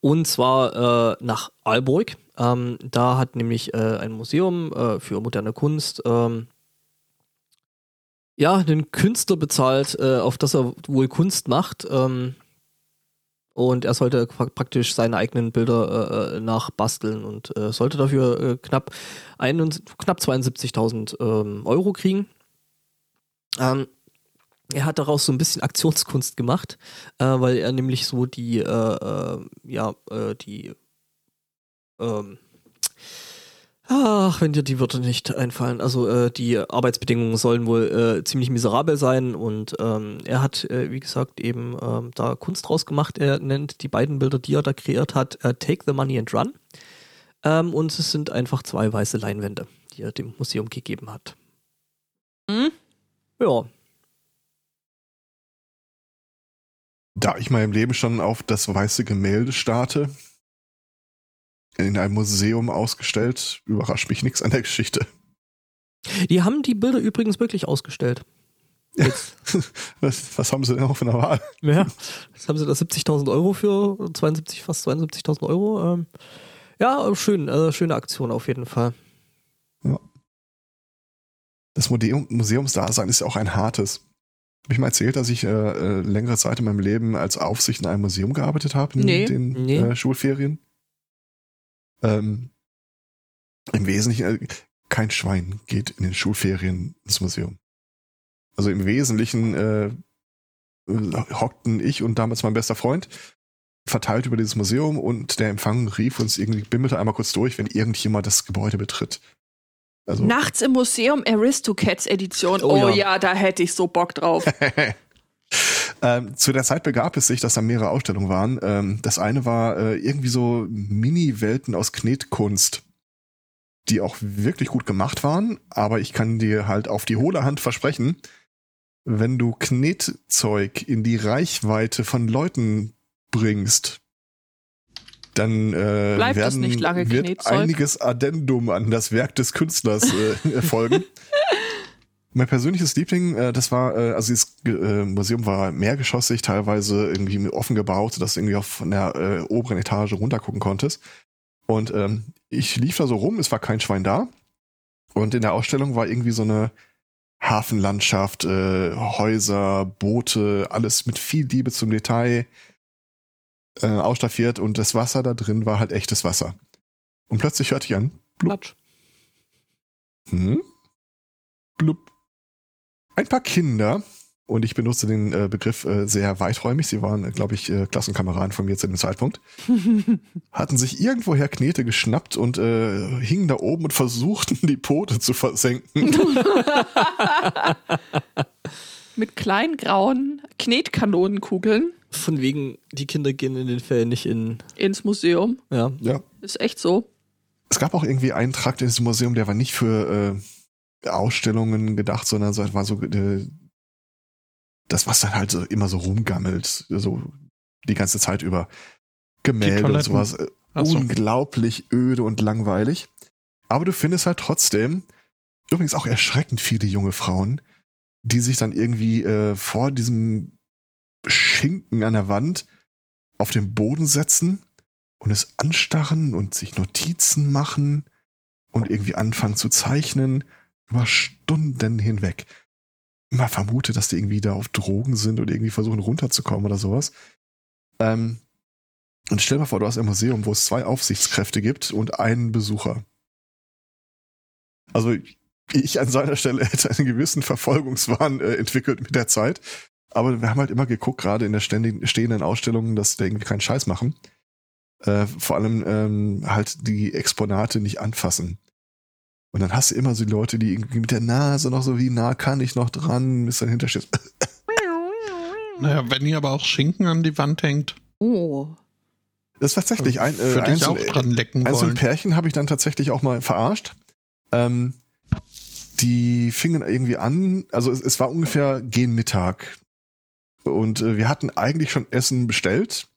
Und zwar äh, nach Aalborg. Ähm, da hat nämlich äh, ein Museum äh, für moderne Kunst ähm, ja einen Künstler bezahlt, äh, auf das er wohl Kunst macht. Ähm, und er sollte pra- praktisch seine eigenen Bilder äh, äh, nachbasteln und äh, sollte dafür äh, knapp, ein, knapp 72.000 ähm, Euro kriegen. Ähm, er hat daraus so ein bisschen Aktionskunst gemacht, äh, weil er nämlich so die, äh, äh, ja, äh, die, ähm, ach, wenn dir die Wörter nicht einfallen, also äh, die Arbeitsbedingungen sollen wohl äh, ziemlich miserabel sein und ähm, er hat, äh, wie gesagt, eben ähm, da Kunst draus gemacht. Er nennt die beiden Bilder, die er da kreiert hat, äh, Take the Money and Run. Ähm, und es sind einfach zwei weiße Leinwände, die er dem Museum gegeben hat. Hm? Ja, Da ich mal im Leben schon auf das weiße Gemälde starte, in einem Museum ausgestellt, überrascht mich nichts an der Geschichte. die haben die Bilder übrigens wirklich ausgestellt. Jetzt, [laughs] Was, was haben sie denn auch für eine Wahl? Ja, jetzt haben sie da 70.000 Euro für, 72, fast 72.000 Euro. Ähm, ja, schön, äh, schöne Aktion auf jeden Fall. Das Museum, Museumsdasein ist ja auch ein hartes. Habe ich mal erzählt, dass ich äh, äh, längere Zeit in meinem Leben als Aufsicht in einem Museum gearbeitet habe in Nee. den Nee. Äh, Schulferien? Ähm, Im Wesentlichen, äh, kein Schwein geht in den Schulferien ins Museum. Also im Wesentlichen äh, hockten ich und damals mein bester Freund verteilt über dieses Museum und der Empfang rief uns irgendwie, bimmelte einmal kurz durch, wenn irgendjemand das Gebäude betritt. Also Nachts im Museum Aristocats Edition. Oh, oh ja. ja. da hätte ich so Bock drauf. [laughs] ähm, zu der Zeit begab es sich, dass da mehrere Ausstellungen waren. Ähm, das eine war äh, irgendwie so Mini-Welten aus Knetkunst, die auch wirklich gut gemacht waren, aber ich kann dir halt auf die hohle Hand versprechen, wenn du Knetzeug in die Reichweite von Leuten bringst, dann äh, Bleibt werden, nicht lange wird einiges Addendum an das Werk des Künstlers äh, [laughs] erfolgen. mein persönliches Liebling, äh, das war, äh, also dieses äh, Museum war mehrgeschossig, teilweise irgendwie offen gebaut, sodass du irgendwie auf von der äh, oberen Etage runtergucken konntest. Und ähm, ich lief da so rum, es war kein Schwein da. Und in der Ausstellung war irgendwie so eine Hafenlandschaft, äh, Häuser, Boote, alles mit viel Liebe zum Detail äh, ausstaffiert und das Wasser da drin war halt echtes Wasser. Und plötzlich hörte ich an, blub. Hm? Blub. Ein paar Kinder, und ich benutze den äh, Begriff äh, sehr weiträumig, sie waren, äh, glaube ich, äh, Klassenkameraden von mir zu dem Zeitpunkt, [laughs] hatten sich irgendwoher Knete geschnappt und äh, hingen da oben und versuchten, die Pote zu versenken. [laughs] Mit kleinen grauen Knetkanonenkugeln. Von wegen, die Kinder gehen in den Ferien nicht in ins Museum. Ja. ja. Ist echt so. Es gab auch irgendwie einen Trakt in diesem Museum, der war nicht für äh, Ausstellungen gedacht, sondern es war so äh, das, was dann halt so immer so rumgammelt, so die ganze Zeit über Gemälde und sowas. Äh, so. Unglaublich öde und langweilig. Aber du findest halt trotzdem, übrigens auch erschreckend viele junge Frauen, die sich dann irgendwie äh, vor diesem Schinken an der Wand auf den Boden setzen und es anstarren und sich Notizen machen und irgendwie anfangen zu zeichnen über Stunden hinweg. Man vermutet, dass die irgendwie da auf Drogen sind oder irgendwie versuchen runterzukommen oder sowas. Ähm, und stell dir mal vor, du hast ein Museum, wo es zwei Aufsichtskräfte gibt und einen Besucher. Also an seiner Stelle [laughs] hätte einen gewissen Verfolgungswahn äh, entwickelt mit der Zeit aber wir haben halt immer geguckt, gerade in der ständigen, stehenden Ausstellungen, dass wir irgendwie keinen Scheiß machen. Äh, vor allem ähm, halt die Exponate nicht anfassen. Und dann hast du immer so die Leute, die irgendwie mit der Nase noch so, wie nah kann ich noch dran, bis dann hintersteht. [laughs] naja, wenn ihr aber auch Schinken an die Wand hängt. Oh. Das ist tatsächlich ein, äh, ein, auch dran lecken ein, so ein Pärchen habe ich dann tatsächlich auch mal verarscht. Ähm, die fingen irgendwie an, also es, es war ungefähr gegen Mittag. Und äh, wir hatten eigentlich schon Essen bestellt.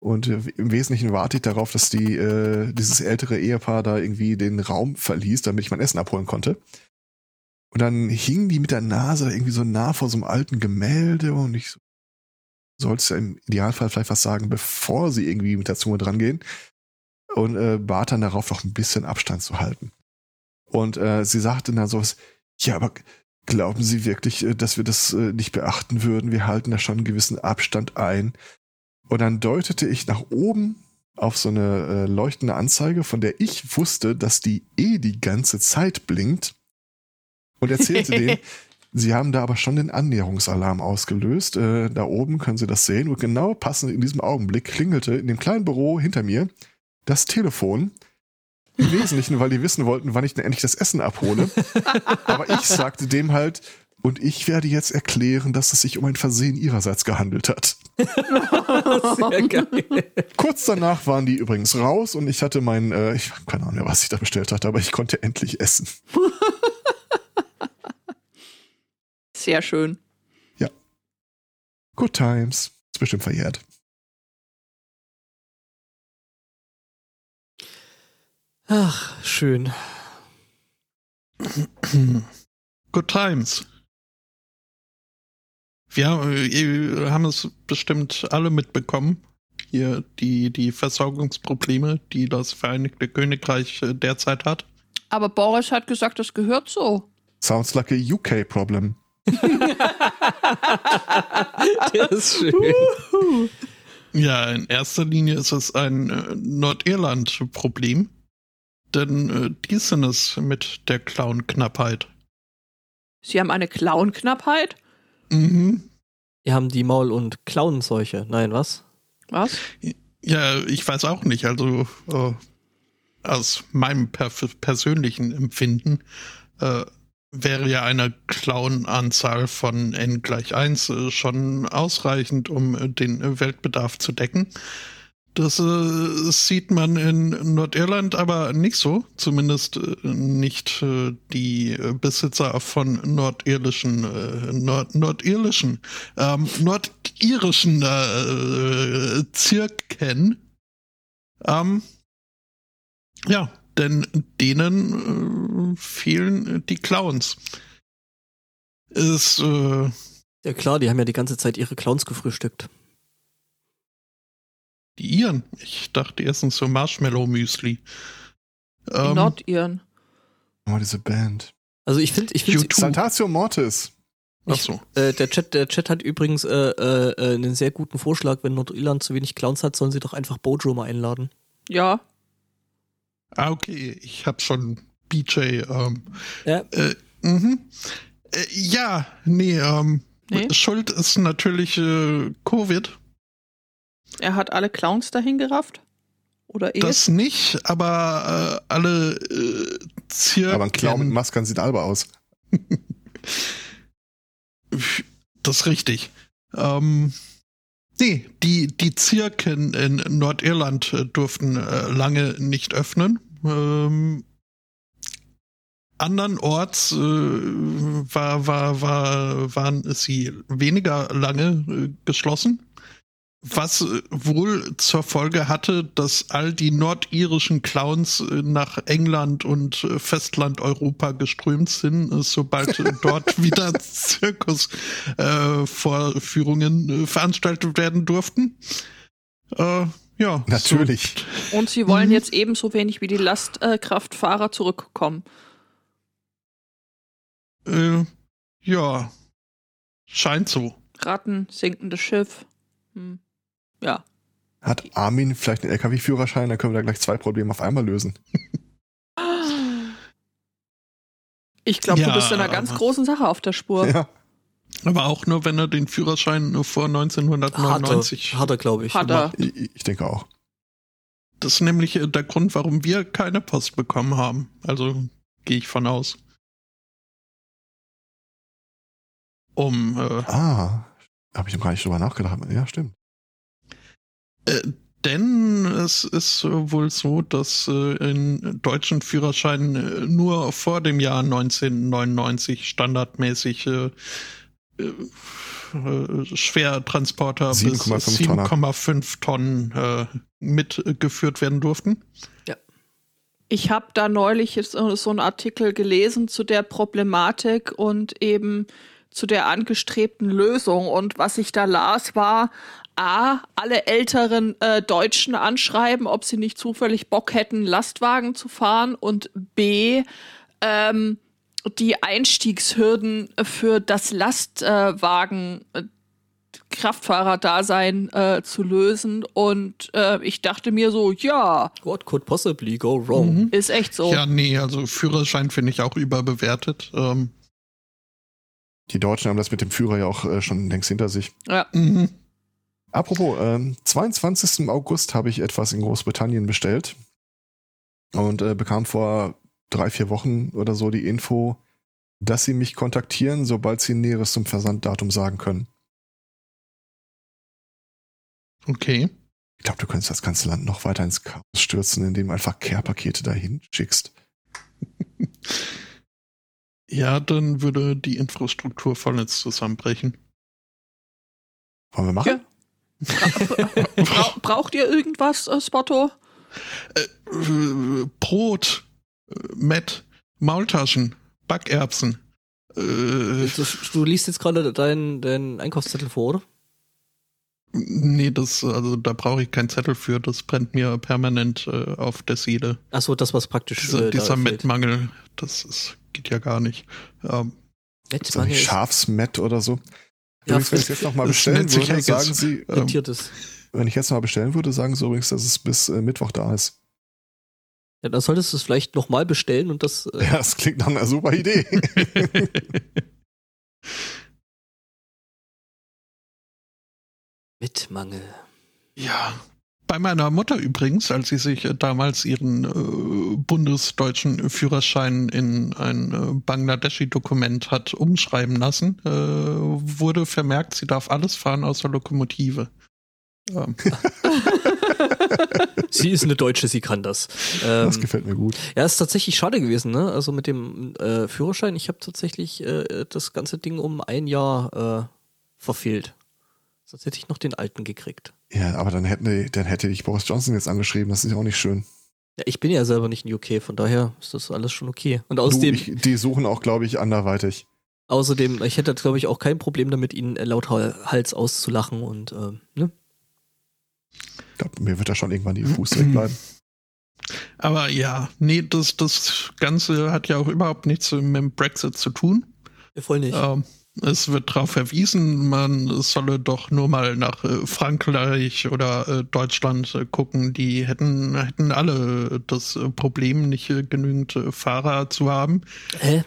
Und äh, im Wesentlichen warte ich darauf, dass die, äh, dieses ältere Ehepaar da irgendwie den Raum verließ, damit ich mein Essen abholen konnte. Und dann hingen die mit der Nase irgendwie so nah vor so einem alten Gemälde und ich so, sollte ja im Idealfall vielleicht was sagen, bevor sie irgendwie mit der Zunge dran gehen. Und äh, bat dann darauf, noch ein bisschen Abstand zu halten. Und äh, sie sagte dann sowas, ja, aber Glauben Sie wirklich, äh, dass wir das äh, nicht beachten würden? Wir halten da schon einen gewissen Abstand ein. Und dann deutete ich nach oben auf so eine äh, leuchtende Anzeige, von der ich wusste, dass die eh die ganze Zeit blinkt. Und erzählte denen, [laughs] sie haben da aber schon den Annäherungsalarm ausgelöst. da oben können Sie das sehen. Und genau passend in diesem Augenblick klingelte in dem kleinen Büro hinter mir das Telefon. Im Wesentlichen, weil die wissen wollten, wann ich denn endlich das Essen abhole. [laughs] Aber ich sagte dem halt, und ich werde jetzt erklären, dass es sich um ein Versehen ihrerseits gehandelt hat. [laughs] Sehr geil. Kurz danach waren die übrigens raus und ich hatte mein, äh, ich keine Ahnung mehr, was ich da bestellt hatte, aber ich konnte endlich essen. Sehr schön. Ja. Good times. Ist bestimmt verjährt. Ach, schön. Good times. Wir haben es bestimmt alle mitbekommen. Hier die, die Versorgungsprobleme, die das Vereinigte Königreich äh, derzeit hat. Aber Boris hat gesagt, das gehört so. Sounds like a UK problem. [laughs] das ist schön. Ja, in erster Linie ist es ein äh, Nordirland-Problem denn äh, die sind es mit der Clown-Knappheit. Sie haben eine Clown-Knappheit? Mhm. Wir haben die Maul- und Klauenseuche. Nein, was? Was? Ja, ich weiß auch nicht. Also äh, aus meinem per persönlichen Empfinden äh, wäre ja eine Clown-Anzahl von n gleich 1 äh, schon ausreichend, um äh, den Weltbedarf zu decken. Das äh, sieht man in Nordirland aber nicht so, zumindest äh, nicht äh, die Besitzer von nordirischen, äh, Nord nordirischen, ähm, nordirischen äh, Zirken. Ähm, ja, denn denen äh, fehlen die Clowns. Ist, äh, ja klar, die haben ja die ganze Zeit ihre Clowns gefrühstückt. Die Iren? Ich dachte erstens so Marshmallow-Müsli. Die ähm, Nordiren. Oh, diese Band. Also ich finde, ich finde Saltatio Mortis. Ach so. äh, der, Chat, der Chat hat übrigens äh, äh, einen sehr guten Vorschlag. Wenn Nordirland zu wenig Clowns hat, sollen sie doch einfach Bojo mal einladen. Ja. Ah, okay. Ich hab schon BJ. Ähm, ja. Äh, mhm. Äh, ja, nee, ähm, nee. Schuld ist natürlich äh, Covid. Er hat alle Clowns dahin gerafft? Oder er? Das nicht, aber äh, alle äh, Zirken. Aber ein Clown mit Masken sieht alber aus. [laughs] das ist richtig. Ähm, nee, die, die Zirken in Nordirland äh, durften äh, lange nicht öffnen. Ähm, andernorts äh, war, war, war, waren sie weniger lange äh, geschlossen was äh, wohl zur Folge hatte, dass all die nordirischen Clowns äh, nach England und äh, Festland-Europa geströmt sind, sobald dort [laughs] wieder Zirkusvorführungen äh, veranstaltet werden durften. Äh, ja. Natürlich. So. Und sie wollen mhm. jetzt ebenso wenig wie die Lastkraftfahrer zurückkommen. Äh, ja. Scheint so. Ratten, sinkendes Schiff. Hm. Ja. Hat Armin vielleicht einen LKW-Führerschein? Dann können wir da gleich zwei Probleme auf einmal lösen. [laughs] Ich glaube, ja, du bist in einer ganz großen Sache auf der Spur. Ja. Aber auch nur, wenn er den Führerschein nur vor 1999 hat. Er, er glaube ich. Hat er. Ich, ich denke auch. Das ist nämlich der Grund, warum wir keine Post bekommen haben. Also gehe ich von aus. Um. Äh, ah, habe ich noch gar nicht drüber nachgedacht. Ja, stimmt. Äh, denn es ist wohl so, dass äh, in deutschen Führerscheinen äh, nur vor dem Jahr 1999 standardmäßig äh, äh, Schwertransporter 7, bis 7,5 Tonnen äh, mitgeführt werden durften. Ja. Ich habe da neulich so einen Artikel gelesen zu der Problematik und eben zu der angestrebten Lösung. Und was ich da las, war A, alle älteren äh, Deutschen anschreiben, ob sie nicht zufällig Bock hätten, Lastwagen zu fahren und B, ähm, die Einstiegshürden für das Lastwagen äh, Kraftfahrerdasein äh, zu lösen und äh, ich dachte mir so, ja. What could possibly go wrong? Mhm. Ist echt so. Ja, nee, also Führerschein finde ich auch überbewertet. Ähm. Die Deutschen haben das mit dem Führer ja auch äh, schon längst hinter sich. Ja. Mhm. Apropos, ähm, 22. August habe ich etwas in Großbritannien bestellt und äh, bekam vor drei, vier Wochen oder so die Info, dass sie mich kontaktieren, sobald sie Näheres zum Versanddatum sagen können. Okay. Ich glaube, du könntest das ganze Land noch weiter ins Chaos stürzen, indem du einfach Care-Pakete dahin schickst. [laughs] ja, dann würde die Infrastruktur vollends zusammenbrechen. Wollen wir machen? Ja. Bra [laughs] braucht ihr irgendwas, äh, Spotto? Äh, äh, Brot, äh, Met, Maultaschen, Backerbsen. Äh, du, du, liest jetzt gerade deinen dein Einkaufszettel vor, oder? Nee, das, also da brauche ich keinen Zettel für, das brennt mir permanent äh, auf der Seele. Achso, das was praktisch. Dieser, dieser Mettmangel, das ist, geht ja gar nicht. Ähm, Mettmangel. Schafsmett oder so. Ja, übrigens, wenn ich jetzt nochmal bestellen würde, sagen Sie, ähm, wenn ich jetzt mal bestellen würde, sagen Sie übrigens, dass es bis äh, Mittwoch da ist. Ja, dann solltest du es vielleicht nochmal bestellen und das. Äh [laughs] ja, das klingt nach einer super Idee. [laughs] Mit Mangel. Ja. Bei meiner Mutter übrigens, als sie sich damals ihren äh, bundesdeutschen Führerschein in ein äh, Bangladeschi-Dokument hat umschreiben lassen, äh, wurde vermerkt, sie darf alles fahren außer Lokomotive. Ähm. [laughs] sie ist eine Deutsche, sie kann das. Ähm, das gefällt mir gut. Ja, ist tatsächlich schade gewesen, ne? Also mit dem äh, Führerschein, ich habe tatsächlich äh, das ganze Ding um ein Jahr äh, verfehlt. Sonst hätte ich noch den alten gekriegt. Ja, aber dann, hätten, dann hätte ich Boris Johnson jetzt angeschrieben, das ist ja auch nicht schön. Ja, ich bin ja selber nicht in UK, von daher ist das alles schon okay. Und außerdem. Du, ich, die suchen auch, glaube ich, anderweitig. Außerdem, ich hätte, glaube ich, auch kein Problem damit, ihn laut Hals auszulachen und, äh, ne? Ich glaube, mir wird da schon irgendwann die Fuß wegbleiben. [laughs] Aber ja, nee, das, das Ganze hat ja auch überhaupt nichts mit dem Brexit zu tun. Voll nicht. Ähm, es wird darauf verwiesen, man solle doch nur mal nach äh, Frankreich oder äh, Deutschland äh, gucken. Die hätten, hätten alle das Problem, nicht genügend Fahrer zu haben. Hä?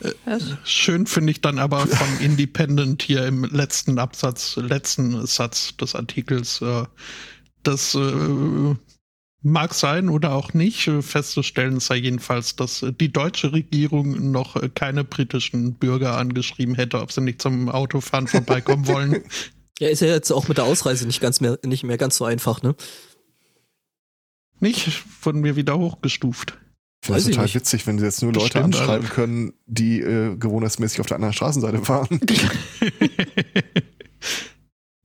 Schön finde ich dann aber von [laughs] Independent hier im letzten Absatz, letzten Satz des Artikels, dass Mag sein oder auch nicht. Festzustellen sei jedenfalls, dass die deutsche Regierung noch keine britischen Bürger angeschrieben hätte, ob sie nicht zum Autofahren vorbeikommen wollen. [laughs] Ja, ist ja jetzt auch mit der Ausreise nicht ganz mehr, nicht mehr ganz so einfach, ne? Nicht? Wurden wir wieder hochgestuft. Das ist total nicht. witzig, wenn sie jetzt nur Leute Bestimmt, anschreiben also. können, die äh, gewohnheitsmäßig auf der anderen Straßenseite fahren. [laughs]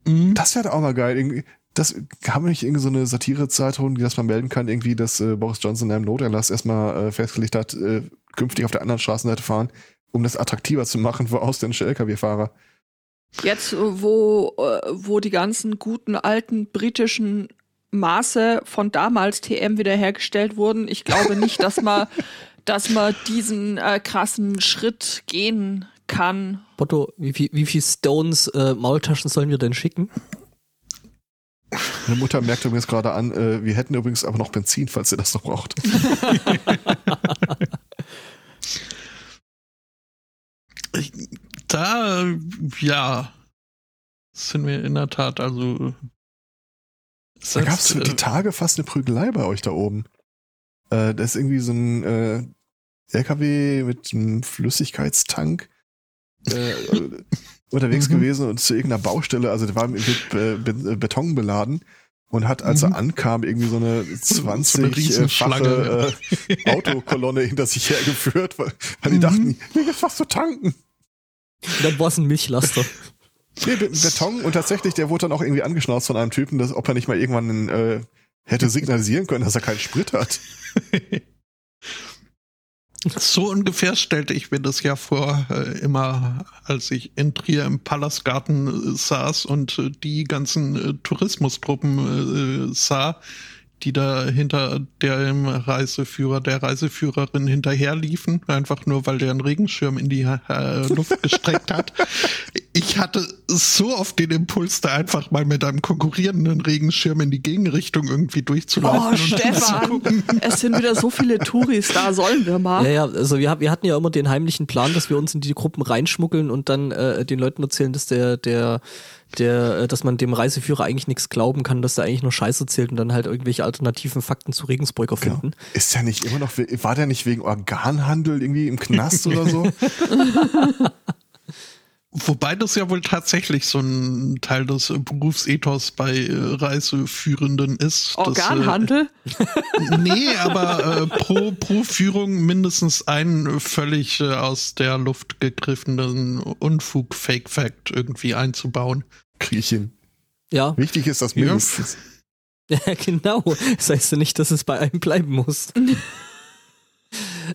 Das wäre auch mal geil. Das haben wir nicht irgendwie so eine Satire-Zeitung, die das mal melden kann, irgendwie, dass äh, Boris Johnson in einem Noterlass erstmal äh, festgelegt hat, äh, künftig auf der anderen Straßenseite fahren, um das attraktiver zu machen für ausländische Lkw-Fahrer. Jetzt, wo, äh, wo die ganzen guten alten britischen Maße von damals TM wiederhergestellt wurden, ich glaube [laughs] nicht, dass man, dass man diesen äh, krassen Schritt gehen kann. Botto, wie viel, wie viel Stones äh, Maultaschen sollen wir denn schicken? Meine Mutter merkt übrigens gerade an, äh, wir hätten übrigens aber noch Benzin, falls ihr das noch braucht. [laughs] da, ja, sind wir in der Tat, also. Da gab es die äh, Tage fast eine Prügelei bei euch da oben. Äh, da ist irgendwie so ein äh, LKW mit einem Flüssigkeitstank. Äh, [laughs] unterwegs mhm. gewesen und zu irgendeiner Baustelle, also der war mit Be Be Beton beladen und hat, als mhm. er ankam, irgendwie so eine 20-fache [laughs] so äh, Autokolonne hinter sich hergeführt, weil, weil die mhm. dachten, mir geht's fast zu tanken. dann war es ein Milchlaster. Nee, Beton und tatsächlich, der wurde dann auch irgendwie angeschnauzt von einem Typen, dass, ob er nicht mal irgendwann äh, hätte signalisieren können, dass er keinen Sprit hat. [laughs] So ungefähr stellte ich mir das ja vor, äh, immer als ich in Trier im Palastgarten äh, saß und äh, die ganzen äh, Tourismustruppen äh, sah, die da hinter dem Reiseführer, der Reiseführerin hinterherliefen, einfach nur weil der einen Regenschirm in die äh, Luft gestreckt hat. [laughs] Ich hatte so oft den Impuls, da einfach mal mit einem konkurrierenden Regenschirm in die Gegenrichtung irgendwie durchzulaufen. Oh, Stefan, es sind wieder so viele Touris da, sollen wir mal. Ja, ja, also wir, wir hatten ja immer den heimlichen Plan, dass wir uns in die Gruppen reinschmuggeln und dann äh, den Leuten erzählen, dass der, der der, äh, dass man dem Reiseführer eigentlich nichts glauben kann, dass er eigentlich nur Scheiße erzählt und dann halt irgendwelche alternativen Fakten zu Regensburg erfinden. Genau. Ist der nicht immer noch, war der nicht wegen Organhandel irgendwie im Knast oder so? [laughs] Wobei das ja wohl tatsächlich so ein Teil des Berufsethos bei äh, Reiseführenden ist. Organhandel? Dass, äh, [laughs] nee, aber äh, pro, pro Führung mindestens einen völlig äh, aus der Luft gegriffenen Unfug-Fake-Fact irgendwie einzubauen. Kriechen. Ja. Wichtig ist das mindestens. [laughs] Ja, genau. Das heißt ja nicht, dass es bei einem bleiben muss. [laughs]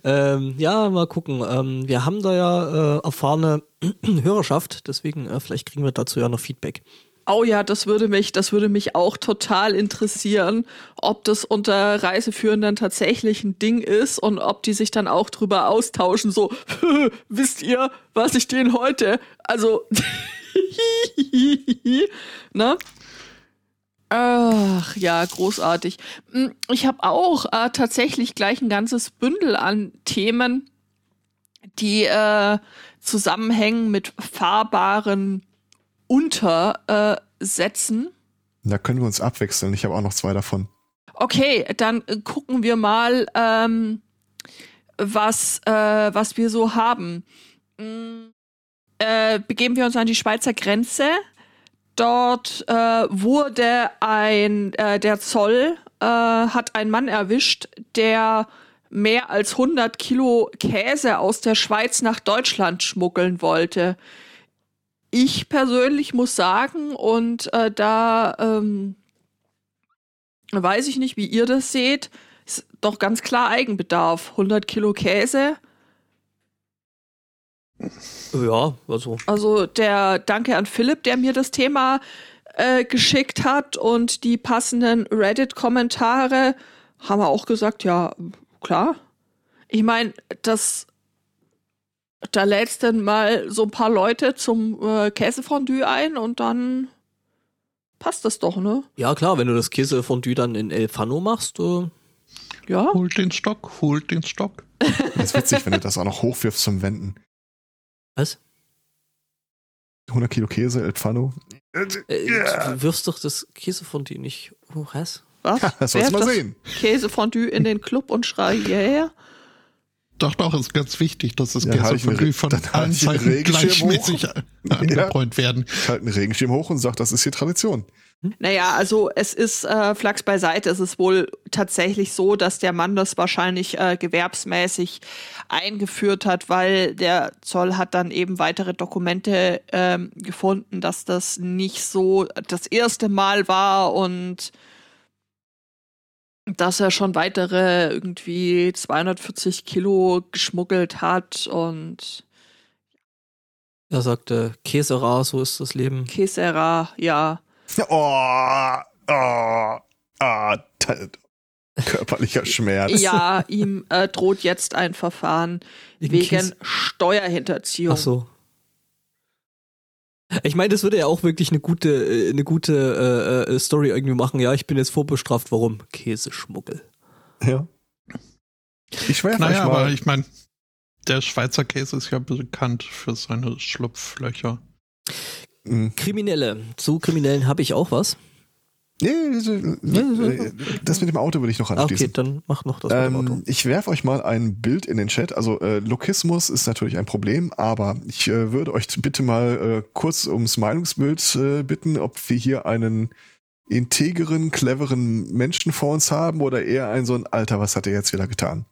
ähm, ja, mal gucken. Ähm, wir haben da ja äh, erfahrene [clears throat] Hörerschaft, deswegen äh, vielleicht kriegen wir dazu ja noch Feedback. Oh ja, das würde mich, das würde mich auch total interessieren, ob das unter Reiseführenden tatsächlich ein Ding ist und ob die sich dann auch drüber austauschen, so, [laughs] wisst ihr, was ich denen heute, also, [laughs] ne? Ach ja, großartig. Hm, ich habe auch äh, tatsächlich gleich ein ganzes Bündel an Themen, die äh, zusammenhängen mit fahrbaren Untersätzen. Da können wir uns abwechseln. Ich habe auch noch zwei davon. Okay, dann äh, gucken wir mal, ähm, was, äh, was wir so haben. Mm, äh, begeben wir uns an die Schweizer Grenze. Dort äh, wurde ein, äh, der Zoll äh, hat einen Mann erwischt, der mehr als 100 Kilo Käse aus der Schweiz nach Deutschland schmuggeln wollte. Ich persönlich muss sagen, und äh, da ähm, weiß ich nicht, wie ihr das seht, ist doch ganz klar Eigenbedarf. 100 Kilo Käse. Ja, also. Also der Danke an Philipp, der mir das Thema äh, geschickt hat und die passenden Reddit-Kommentare haben wir auch gesagt, ja, klar. Ich meine, das da lädst dann mal so ein paar Leute zum äh, Käsefondue ein und dann passt das doch, ne? Ja, klar, wenn du das Käsefondue dann in El Fano machst, äh, Ja. Holt den Stock, holt den Stock. Das ist witzig, wenn du das auch noch hochwirfst zum Wenden. Was? 100 Kilo Käse, El Fano. Äh, Ja. Du wirfst doch das Käsefondue nicht. Oh, was? Was? Das sollst mal sehen. Käsefondue in den Club und schrei hierher. Doch, doch, ist ganz wichtig, dass das Ja, Käsefondue von allen Seiten gleichmäßig [laughs] angebräunt werden. Ich halte einen Regenschirm hoch und sage, das ist hier Tradition. Naja, also es ist äh, Flachs beiseite. Es ist wohl tatsächlich so, dass der Mann das wahrscheinlich äh, gewerbsmäßig eingeführt hat, weil der Zoll hat dann eben weitere Dokumente ähm, gefunden, dass das nicht so das erste Mal war und dass er schon weitere irgendwie 240 Kilo geschmuggelt hat und Er sagte, Käse rar, so ist das Leben. Kesera, ja. Oh, oh, ta- körperlicher Schmerz. Ja, ihm äh, droht jetzt ein Verfahren Wegen wegen Steuerhinterziehung. Ach so. Ich meine, das würde ja auch wirklich eine gute, äh, eine gute äh, äh, Story irgendwie machen. Ja, ich bin jetzt vorbestraft. Warum? Käseschmuggel. Ja. Ich werfe Naja, mal. aber ich meine, der Schweizer Käse ist ja bekannt für seine Schlupflöcher. Mm. Kriminelle. Zu Kriminellen habe ich auch was. Nee, das mit dem Auto will ich noch Ah, okay, anschließen. dann mach noch das mit dem Auto. Ähm, ich werfe euch mal ein Bild in den Chat. Also äh, Lokismus ist natürlich ein Problem, aber ich äh, würde euch bitte mal äh, kurz ums Meinungsbild äh, bitten, ob wir hier einen integeren, cleveren Menschen vor uns haben oder eher ein so ein Alter, was hat er jetzt wieder getan?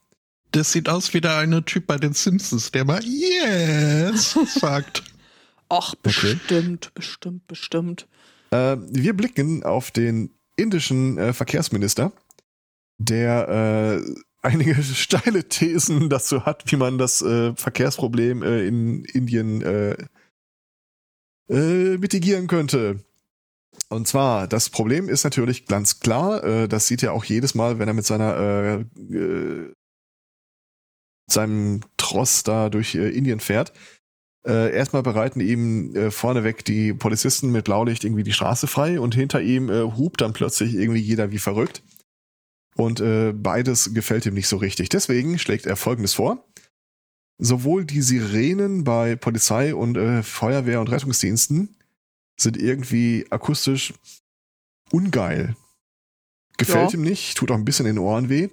Das sieht aus wie der eine Typ bei den Simpsons, der mal Yes [laughs] sagt. Ach, bestimmt, bestimmt, bestimmt. Äh, wir blicken auf den indischen äh, Verkehrsminister, der äh, einige [laughs] steile Thesen dazu hat, wie man das äh, Verkehrsproblem äh, in Indien äh, mitigieren könnte. Und zwar, das Problem ist natürlich ganz klar, das sieht er auch jedes Mal, wenn er mit seiner seinem Tross da durch Indien fährt. Äh, erstmal bereiten ihm äh, vorneweg die Polizisten mit Blaulicht irgendwie die Straße frei und hinter ihm äh, hupt dann plötzlich irgendwie jeder wie verrückt. Und äh, beides gefällt ihm nicht so richtig. Deswegen schlägt er Folgendes vor. Sowohl die Sirenen bei Polizei und äh, Feuerwehr und Rettungsdiensten sind irgendwie akustisch ungeil. Gefällt Ja. ihm nicht, tut auch ein bisschen in den Ohren weh.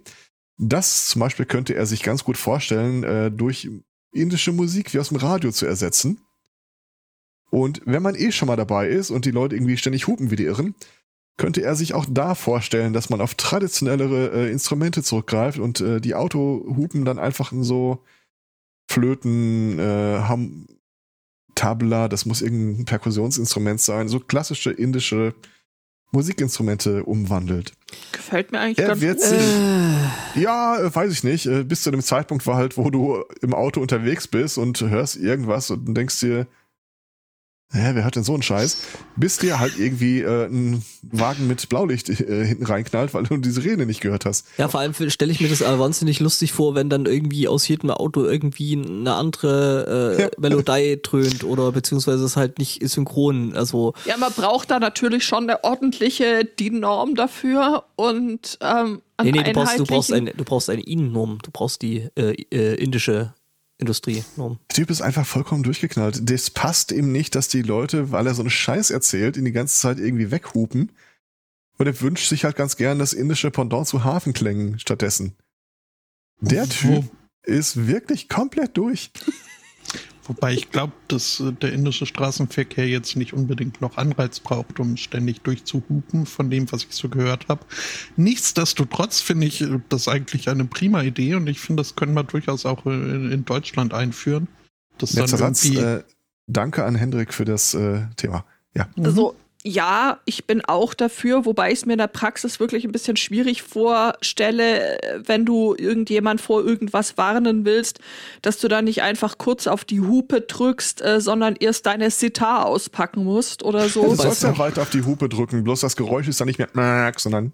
Das zum Beispiel könnte er sich ganz gut vorstellen, äh, durch indische Musik wie aus dem Radio zu ersetzen. Und wenn man eh schon mal dabei ist und die Leute irgendwie ständig hupen wie die Irren, könnte er sich auch da vorstellen, dass man auf traditionellere äh, Instrumente zurückgreift und äh, die Autohupen dann einfach in so Flöten, äh, Ham Tabla, das muss irgendein Perkussionsinstrument sein, so klassische indische Musikinstrumente umwandelt. Gefällt mir eigentlich Er ganz wird gut. sich- Äh, Ja, weiß ich nicht. Äh, Bis zu dem Zeitpunkt war halt, wo du im Auto unterwegs bist und hörst irgendwas und denkst dir, hä, wer hört denn so einen Scheiß? Bis dir halt irgendwie äh, ein Wagen mit Blaulicht äh, hinten reinknallt, weil du die Sirene nicht gehört hast. Ja, vor allem stelle ich mir das aber wahnsinnig lustig vor, wenn dann irgendwie aus jedem Auto irgendwie eine andere äh, [laughs] Ja. Melodie dröhnt oder beziehungsweise es halt nicht synchron. Also Ja, man braucht da natürlich schon eine ordentliche DIN-Norm dafür und ähm, nee, nee, du brauchst, du brauchst eine, du brauchst eine IN-Norm, du brauchst die äh, äh, indische Industrienorm. Der Typ ist einfach vollkommen durchgeknallt. Das passt ihm nicht, dass die Leute, weil er so einen Scheiß erzählt, ihn die ganze Zeit irgendwie weghupen. Und er wünscht sich halt ganz gern das indische Pendant zu Hafenklängen stattdessen. Der Typ ist wirklich komplett durch. Wobei ich glaube, dass äh, der indische Straßenverkehr jetzt nicht unbedingt noch Anreiz braucht, um ständig durchzuhupen, von dem, was ich so gehört habe. Nichtsdestotrotz finde ich äh, das eigentlich eine prima Idee und ich finde, das können wir durchaus auch äh, in, Deutschland einführen. Das dann Letzter Satz. Äh, danke an Hendrik für das äh, Thema. Ja. Mhm. Ja, ich bin auch dafür, wobei ich es mir in der Praxis wirklich ein bisschen schwierig vorstelle, wenn du irgendjemand vor irgendwas warnen willst, dass du dann nicht einfach kurz auf die Hupe drückst, äh, sondern erst deine Sitar auspacken musst oder Du so. Wobei sollst ja weiter auf die Hupe drücken, bloß das Geräusch ist dann nicht mehr Mack, sondern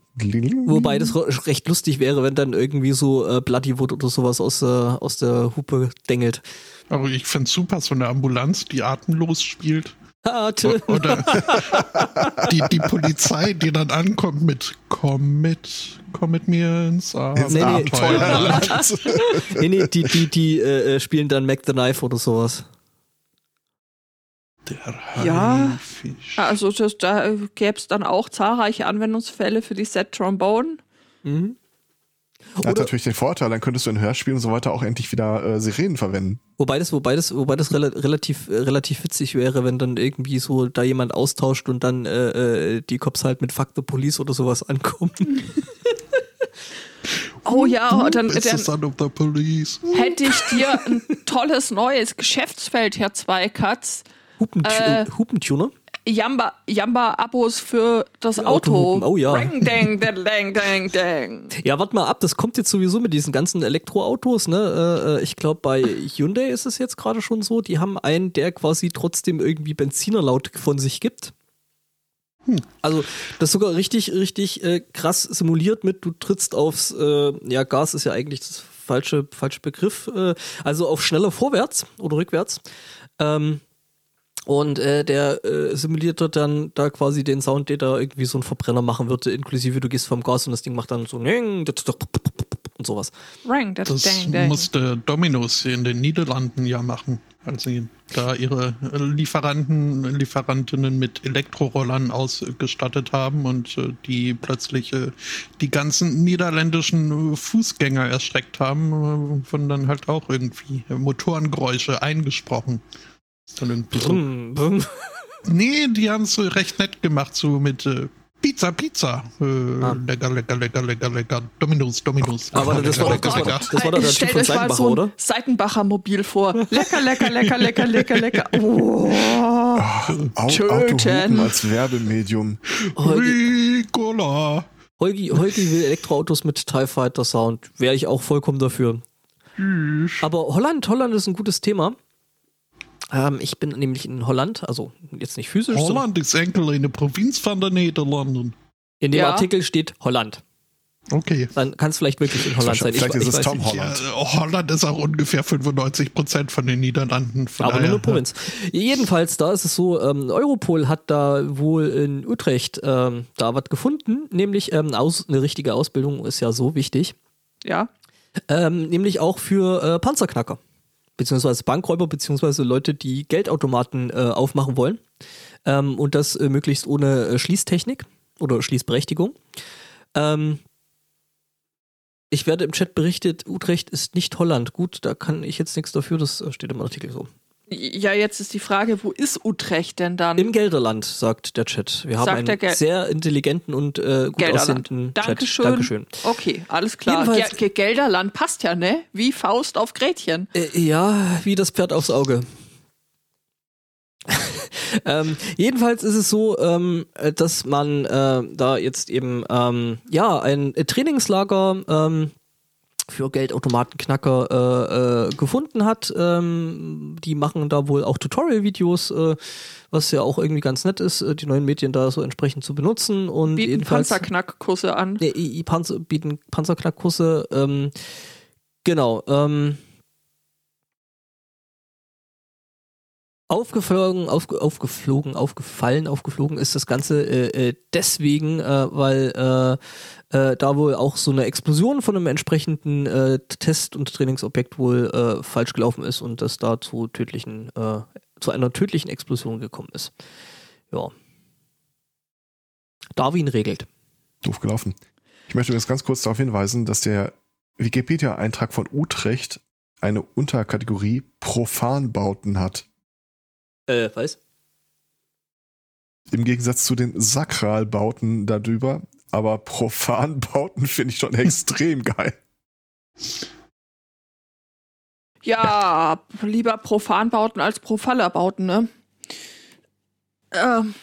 Wobei das recht lustig wäre, wenn dann irgendwie so äh, Bloodywood oder sowas aus, äh, aus der Hupe dengelt. Aber ich finde es super, so eine Ambulanz, die atemlos spielt. O- Oder [laughs] die, die Polizei, die dann ankommt mit Komm mit, komm mit mir ins ins nee. Abenteuerland. [laughs] nee, nee, die, die, die äh, äh, spielen dann Mac the Knife oder sowas. Der Ja. Haifisch. Also das, da gäbe es dann auch zahlreiche Anwendungsfälle für die Set Trombone. Mhm. Hat Oder- natürlich den Vorteil, dann könntest du in Hörspielen und so weiter auch endlich wieder äh, Sirenen verwenden. Wobei das, wobei das, wobei das rela relativ, äh, relativ witzig wäre, wenn dann irgendwie so da jemand austauscht und dann äh, äh, die Cops halt mit Fuck the Police oder sowas ankommen. [laughs] Oh ja, und dann, dann hätte ich dir ein [laughs] tolles neues Geschäftsfeld, Herr Zweikatz. Hupen Äh. Hupentuner? Jamba, Jamba-Abos für das Auto. Oh ja. Dang, dang, dang, dang, dang. [laughs] Ja, warte mal ab, das kommt jetzt sowieso mit diesen ganzen Elektroautos, ne? Äh, äh, ich glaube, bei Hyundai ist es jetzt gerade schon so, die haben einen, der quasi trotzdem irgendwie Benzinerlaut von sich gibt. Also, das ist sogar richtig, richtig äh, krass simuliert mit, du trittst aufs, äh, ja, Gas ist ja eigentlich das falsche, falsche Begriff, äh, also auf schneller vorwärts oder rückwärts. Ähm, und äh, der äh, simuliert dann da quasi den Sound, der da irgendwie so ein Verbrenner machen würde, inklusive du gehst vom Gas und das Ding macht dann so und sowas. Rang, das, Das dang, dang. musste Dominos in den Niederlanden ja machen, als sie da ihre Lieferanten, Lieferantinnen mit Elektrorollern ausgestattet haben und äh, die plötzlich äh, die ganzen niederländischen äh, Fußgänger erschreckt haben, äh, wurden dann halt auch irgendwie Motorengeräusche eingesprochen. Ist dann irgendwie so Brumm, brumm. [laughs] Nee, die haben es so recht nett gemacht, so mit äh, Pizza, Pizza. Äh, Ah. Lecker, lecker, lecker, lecker, lecker. Dominos, Dominos. Aber lecker, das war- lecker, das war- lecker. das war doch der Typ von Seidenbacher, so ein oder? Seitenbacher Mobil vor. Lecker, lecker, lecker, lecker, lecker, lecker. [laughs] Oh. Au Töten. Als Werbemedium. Ricola. Holgi, Holgi will Elektroautos mit TIE Fighter Sound. Wäre ich auch vollkommen dafür. Aber Holland, Holland ist ein gutes Thema. Ähm, ich bin nämlich in Holland, also jetzt nicht physisch, Holland ist enkel eine Provinz von der Niederlanden. in dem Ja. Artikel steht Holland. Okay. Dann kann es vielleicht wirklich in Holland sein. Vielleicht ist es weiß Tom nicht. Holland. Ja, Holland ist auch ungefähr 95 Prozent von den Niederlanden. Von Aber nur eine Provinz. Jedenfalls, da ist es so, ähm, Europol hat da wohl in Utrecht ähm, da was gefunden, nämlich ähm, aus, eine richtige Ausbildung ist ja so wichtig, Ja. ähm, nämlich auch für äh, Panzerknacker, beziehungsweise Bankräuber, beziehungsweise Leute, die Geldautomaten äh, aufmachen wollen ähm, und das äh, möglichst ohne äh, Schließtechnik oder Schließberechtigung. Ähm, ich werde im Chat berichtet, Utrecht ist nicht Holland. Gut, da kann ich jetzt nichts dafür, das äh, steht im Artikel so. Ja, jetzt ist die Frage, wo ist Utrecht denn dann? Im Gelderland, sagt der Chat. Wir haben Sagt der einen sehr intelligenten und äh, gut Gelderland. aussehenden Dankeschön. Chat. Dankeschön. Okay, alles klar. Jedenfalls- Ge Ge Gelderland passt ja, ne? Wie Faust auf Gretchen. Äh, ja, wie das Pferd aufs Auge. [laughs] ähm, jedenfalls ist es so, ähm, äh, dass man äh, da jetzt eben ähm, ja ein Trainingslager ähm, für Geldautomatenknacker äh, äh, gefunden hat. Ähm, die machen da wohl auch Tutorial-Videos, äh, was ja auch irgendwie ganz nett ist, äh, die neuen Medien da so entsprechend zu benutzen. Und Bieten Panzerknackkurse an. Nee, I- Panzer, bieten Panzerknackkurse. Ähm, genau. Ähm, aufgeflogen, aufge, aufgeflogen, aufgefallen, aufgeflogen ist das Ganze äh, äh, deswegen, äh, weil äh, da wohl auch so eine Explosion von einem entsprechenden äh, Test- und Trainingsobjekt wohl äh, falsch gelaufen ist und das da zu tödlichen, äh, zu einer tödlichen Explosion gekommen ist. Ja. Darwin regelt. Doof gelaufen. Ich möchte jetzt ganz kurz darauf hinweisen, dass der Wikipedia-Eintrag von Utrecht eine Unterkategorie Profanbauten hat. Äh, weiß? Im Gegensatz zu den Sakralbauten darüber. Aber Profanbauten finde ich schon [laughs] extrem geil. Ja, lieber Profanbauten als Profallerbauten, ne? Ähm,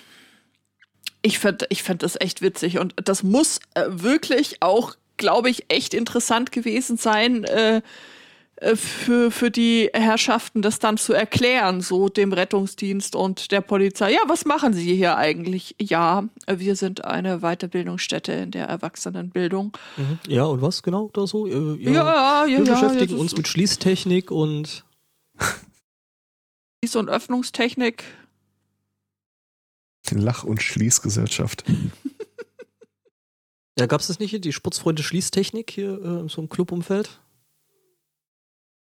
ich finde ich find das echt witzig und das muss äh, wirklich auch, glaube ich, echt interessant gewesen sein, äh, für, für die Herrschaften das dann zu erklären, so dem Rettungsdienst und der Polizei. Ja, was machen Sie hier eigentlich? Ja, wir sind eine Weiterbildungsstätte in der Erwachsenenbildung. Mhm. Ja, und was genau da so? Äh, Ja, ja, ja. Wir ja, beschäftigen ja, uns mit Schließtechnik und [laughs] ist und Öffnungstechnik. Die Lach- und Schließgesellschaft. [laughs] ja, gab es das nicht hier, die Sportsfreunde Schließtechnik hier äh, in so einem Clubumfeld?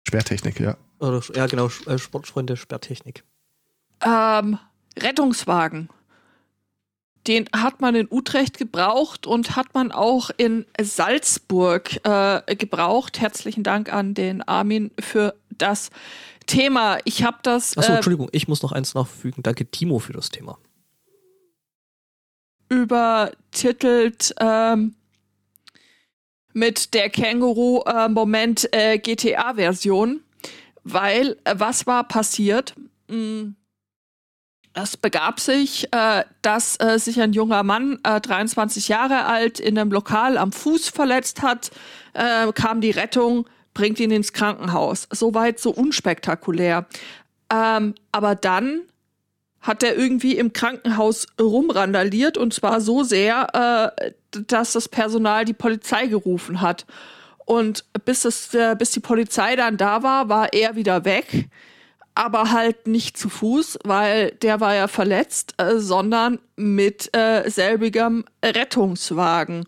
Sperrtechnik, ja. Oder, ja, genau, äh, Sportfreunde Sperrtechnik. Ähm, Rettungswagen. Den hat man in Utrecht gebraucht und hat man auch in Salzburg äh, gebraucht. Herzlichen Dank an den Armin für das Thema. Ich habe das Achso, äh, Entschuldigung, ich muss noch eins nachfügen. Danke, Timo, für das Thema. übertitelt ähm, mit der Känguru-Moment äh, weil äh, was war passiert? Es begab sich, äh, dass äh, sich ein junger Mann, äh, 23 Jahre alt, in einem Lokal am Fuß verletzt hat, äh, kam die Rettung, bringt ihn ins Krankenhaus. Soweit so unspektakulär. Ähm, aber dann hat er irgendwie im Krankenhaus rumrandaliert und zwar so sehr, äh, dass das Personal die Polizei gerufen hat. Und bis, es, äh, bis die Polizei dann da war, war er wieder weg, aber halt nicht zu Fuß, weil der war ja verletzt, äh, sondern mit äh, selbigem Rettungswagen.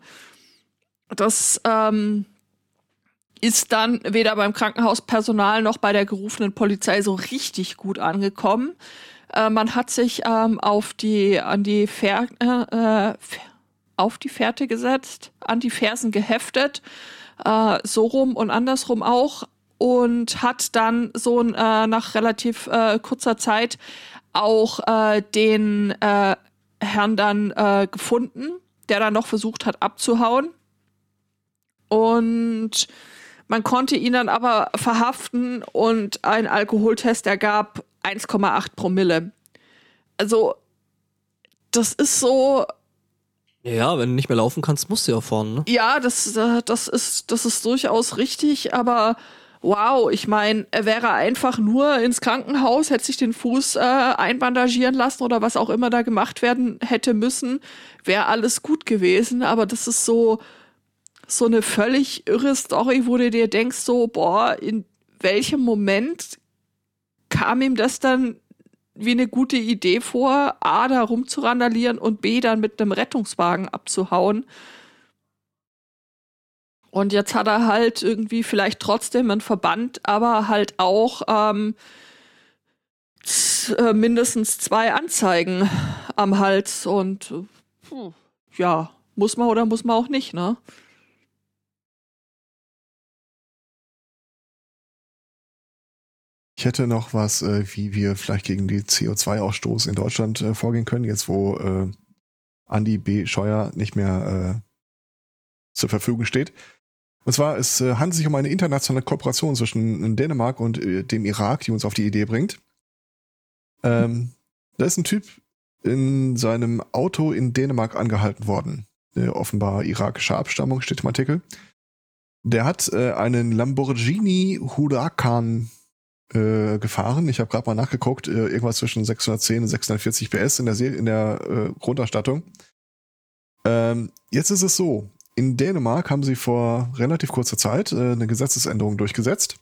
Das ähm, ist dann weder beim Krankenhauspersonal noch bei der gerufenen Polizei so richtig gut angekommen. Äh, man hat sich ähm, auf die an die Fer äh, äh, auf die Fährte gesetzt, an die Fersen geheftet, äh, so rum und andersrum auch und hat dann so äh, nach relativ kurzer Zeit auch den Herrn dann gefunden, der dann noch versucht hat abzuhauen. Und man konnte ihn dann aber verhaften und ein Alkoholtest ergab 1,8 Promille. Also, das ist so, Ja, wenn du nicht mehr laufen kannst, musst du ja fahren, ne? ja, das, äh, das, ist, das ist durchaus richtig, aber wow, ich meine, er wäre einfach nur ins Krankenhaus, hätte sich den Fuß äh, einbandagieren lassen oder was auch immer da gemacht werden hätte müssen, wäre alles gut gewesen, aber das ist so, so eine völlig irre Story, wo du dir denkst, so, boah, in welchem Moment kam ihm das dann wie eine gute Idee vor, A, da rumzurandalieren und B, dann mit einem Rettungswagen abzuhauen. Und jetzt hat er halt irgendwie vielleicht trotzdem einen Verband, aber halt auch ähm, äh, mindestens zwei Anzeigen am Hals. Und äh, ja, muss man oder muss man auch nicht, ne? Ich hätte noch was, äh, wie wir vielleicht gegen die CO2-Ausstoß in Deutschland äh, vorgehen können, jetzt wo äh, Andi B. Scheuer nicht mehr äh, zur Verfügung steht. Und zwar, es äh, handelt sich um eine internationale Kooperation zwischen Dänemark und äh, dem Irak, die uns auf die Idee bringt. Ähm, da ist ein Typ in seinem Auto in Dänemark angehalten worden. Äh, offenbar irakischer Abstammung, steht im Artikel. Der hat äh, einen Lamborghini Huracan äh, gefahren. Ich habe gerade mal nachgeguckt, äh, irgendwas zwischen 610 und 640 PS in der, Serie, in der äh, Grundausstattung. Ähm, jetzt ist es so, in Dänemark haben sie vor relativ kurzer Zeit äh, eine Gesetzesänderung durchgesetzt.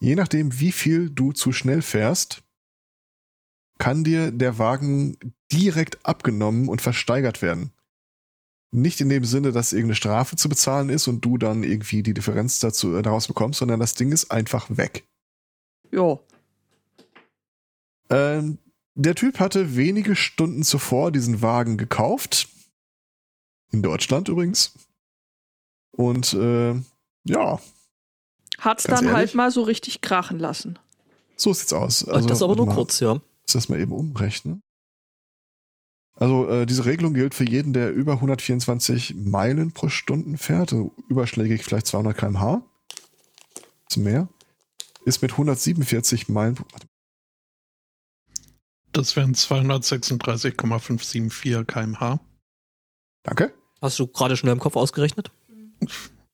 Je nachdem, wie viel du zu schnell fährst, kann dir der Wagen direkt abgenommen und versteigert werden. Nicht in dem Sinne, dass irgendeine Strafe zu bezahlen ist und du dann irgendwie die Differenz dazu, äh, daraus bekommst, sondern das Ding ist einfach weg. Ja. Ähm, der Typ hatte wenige Stunden zuvor diesen Wagen gekauft. In Deutschland übrigens. Und äh, ja, Hat's Ganz dann halt ehrlich? mal so richtig krachen lassen. so sieht's aus. Also, das aber nur mal. kurz, ja. Muss das mal eben umrechnen. Also äh, diese Regelung gilt für jeden, der über 124 Meilen pro Stunde fährt, also überschlägig vielleicht 200 km/h. Ist mehr. Ist mit 147 Meilen. Warte, Das wären 236,574 kmh. danke. Hast du gerade schnell im Kopf ausgerechnet?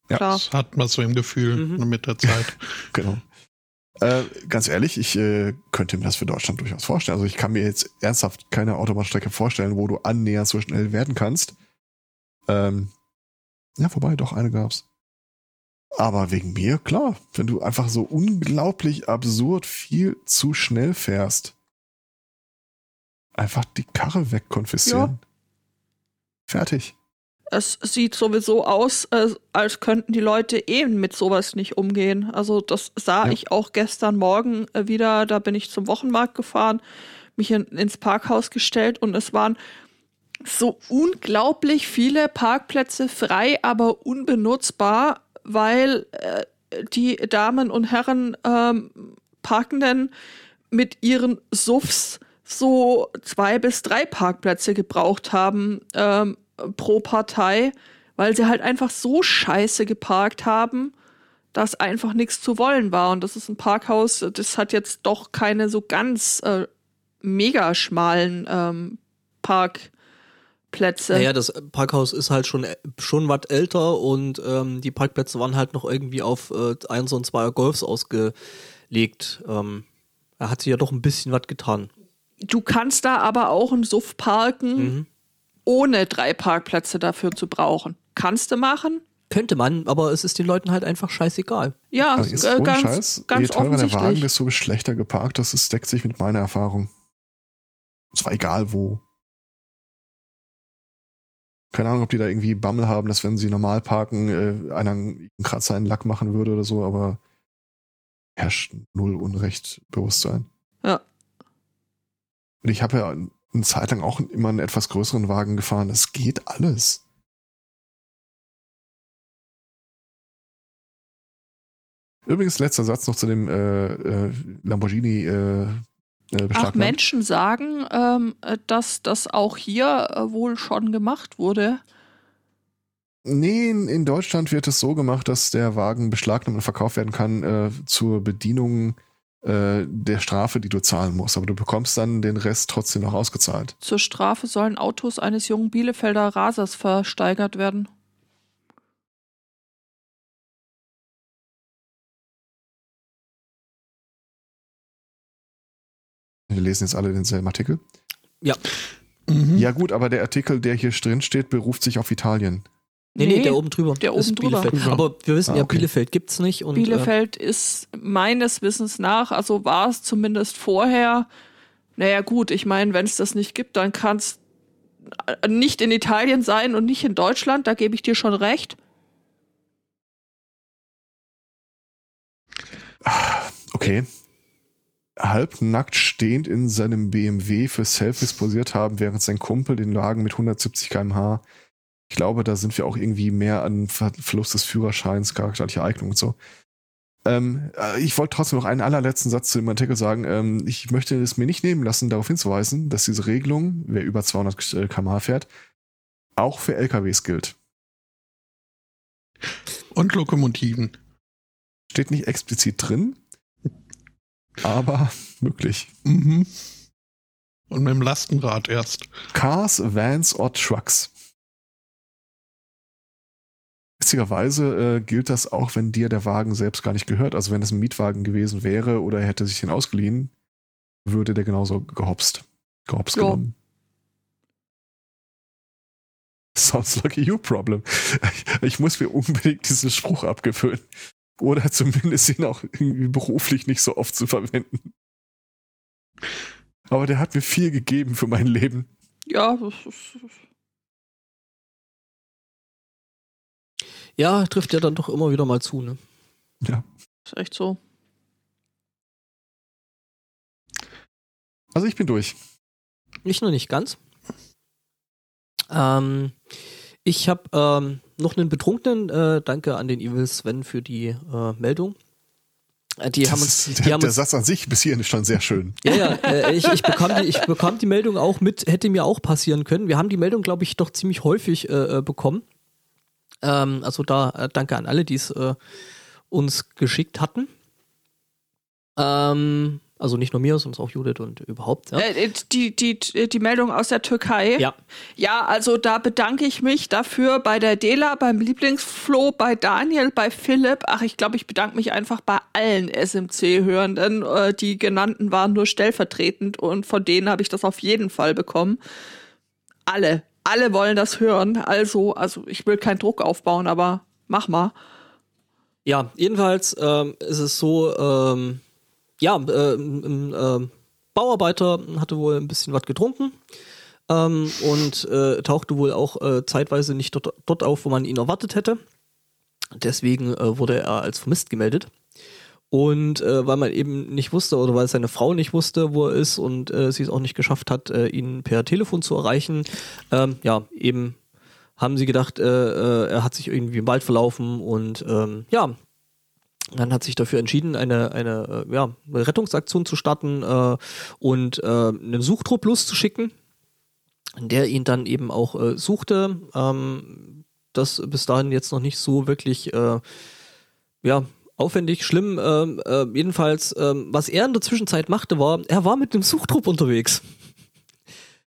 Ja. Klar. Das hat man so im Gefühl Mhm. mit der Zeit. [laughs] Genau. Äh, ganz ehrlich, ich äh, könnte mir das für Deutschland durchaus vorstellen. Also ich kann mir jetzt ernsthaft keine Autobahnstrecke vorstellen, wo du annähernd so schnell werden kannst. Ähm, ja, wobei, doch, eine gab's. Aber wegen mir, klar, wenn du einfach so unglaublich absurd viel zu schnell fährst, einfach die Karre wegkonfiszieren. Fertig. Es sieht sowieso aus, äh, als könnten die Leute eben mit sowas nicht umgehen. Also das sah Ja. ich auch gestern Morgen äh, wieder. Da bin ich zum Wochenmarkt gefahren, mich in, ins Parkhaus gestellt und es waren so unglaublich viele Parkplätze frei, aber unbenutzbar, weil äh, die Damen und Herren ähm, Parkenden mit ihren Suffs so zwei bis drei Parkplätze gebraucht haben ähm, pro Partei, weil sie halt einfach so scheiße geparkt haben, dass einfach nichts zu wollen war. Und das ist ein Parkhaus, das hat jetzt doch keine so ganz äh, mega schmalen ähm, Parkplätze. Naja, das Parkhaus ist halt schon, schon was älter und ähm, die Parkplätze waren halt noch irgendwie auf äh, eins und zweier Golfs ausgelegt. Ähm, er hat sich ja doch ein bisschen was getan. Du kannst da aber auch einen Suff parken, Mhm. ohne drei Parkplätze dafür zu brauchen. Kannst du machen? Könnte man, aber es ist den Leuten halt einfach scheißegal. Ja, Aber jetzt äh, ganz, Scheiß, ganz je teurer der Wagen, offensichtlich. desto schlechter geparkt. Das ist, deckt sich mit meiner Erfahrung. Es war egal wo. Keine Ahnung, ob die da irgendwie Bammel haben, dass wenn sie normal parken, äh, einer einen Kratzer in den Lack machen würde oder so, aber herrscht null Unrechtbewusstsein. Ja. Und ich habe ja eine Zeit lang auch immer einen etwas größeren Wagen gefahren. Das geht alles. Übrigens, letzter Satz noch zu dem äh, äh, Lamborghini äh, Ach, Beschlagnahmt. Menschen sagen, ähm, äh, dass das auch hier äh, wohl schon gemacht wurde. Nee, in, in Deutschland wird es so gemacht, dass der Wagen beschlagnahmt und verkauft werden kann äh, zur Bedienung äh, der Strafe, die du zahlen musst. Aber du bekommst dann den Rest trotzdem noch ausgezahlt. Zur Strafe sollen Autos eines jungen Bielefelder Rasers versteigert werden. Wir lesen jetzt alle denselben Artikel. Mhm. Ja gut, aber der Artikel, der hier drin steht, beruft sich auf Italien. Nee, nee, der oben drüber. der oben drüber. Bielefeld. Aber wir wissen Ah, ja, okay. Bielefeld gibt's nicht. Und, Äh, Bielefeld ist meines Wissens nach, also war es zumindest vorher. Naja, gut, ich meine, wenn es das nicht gibt, dann kann es nicht in Italien sein und nicht in Deutschland, da gebe ich dir schon recht. Okay. Halbnackt stehend in seinem BMW für Selfies posiert haben, während sein Kumpel den Wagen mit 170 km/h. Ich glaube, da sind wir auch irgendwie mehr an Ver Verlust des Führerscheins, charakterliche Eignung und so. Ähm, äh, ich wollte trotzdem noch einen allerletzten Satz zu dem Artikel sagen. Ähm, ich möchte es mir nicht nehmen lassen, darauf hinzuweisen, dass diese Regelung, wer über 200 km/h fährt, auch für LKWs gilt. Und Lokomotiven. Steht nicht explizit drin, aber [laughs] möglich. Mhm. Und mit dem Lastenrad erst. Cars, Vans or Trucks. witzigerweise äh, gilt das auch, wenn dir der Wagen selbst gar nicht gehört. Also wenn es ein Mietwagen gewesen wäre oder er hätte sich den ausgeliehen, würde der genauso gehopst. Gehopst Ja. genommen. Sounds like a you problem. Ich muss mir unbedingt diesen Spruch abgewöhnen. Oder zumindest ihn auch irgendwie beruflich nicht so oft zu verwenden. Aber der hat mir viel gegeben für mein Leben. Ja, das ist, Ja, trifft ja dann doch immer wieder mal zu, ne? Ja. ist echt so. Also ich bin durch. Ich noch nicht ganz. Ähm, ich habe ähm, noch einen Betrunkenen. Äh, danke an den Evil Sven für die äh, Meldung. Äh, die Das haben uns, die der, haben der uns, Satz an sich bis hierhin ist schon sehr schön. ja, ja, äh, ich, ich, bekam die, ich bekam die Meldung auch mit, hätte mir auch passieren können. Wir haben die Meldung, glaube ich, doch ziemlich häufig äh, äh, bekommen. Ähm, also da danke an alle, die es uns geschickt hatten. Ähm, also nicht nur mir, sondern auch Judith und überhaupt. Ja. Äh, die, die, die Meldung aus der Türkei. ja. Ja, also da bedanke ich mich dafür bei der Dela, beim Lieblingsflo, bei Daniel, bei Philipp. Ach, ich glaube, ich bedanke mich einfach bei allen SMC-Hörenden. Äh, die genannten waren nur stellvertretend und von denen habe ich das auf jeden Fall bekommen. Alle, alle wollen das hören. Also, also ich will keinen Druck aufbauen, aber mach mal. Ja, jedenfalls ähm, ist es so, ähm, ja, äh, ein ähm, Bauarbeiter hatte wohl ein bisschen was getrunken ähm, und äh, tauchte wohl auch äh, zeitweise nicht dort, dort auf, wo man ihn erwartet hätte. Deswegen äh, wurde er als vermisst gemeldet. Und äh, weil man eben nicht wusste oder weil seine Frau nicht wusste, wo er ist und äh, sie es auch nicht geschafft hat, äh, ihn per Telefon zu erreichen, ähm, ja, eben haben sie gedacht, äh, äh, er hat sich irgendwie im Wald verlaufen und ähm, ja, dann hat sich dafür entschieden, eine, eine, äh, ja, Rettungsaktion zu starten äh, und äh, einen Suchtrupp loszuschicken, der ihn dann eben auch äh, suchte. Ähm, das bis dahin jetzt noch nicht so wirklich äh, ja, aufwendig, schlimm. Ähm, äh, jedenfalls, ähm, was er in der Zwischenzeit machte, war, er war mit dem Suchtrupp unterwegs.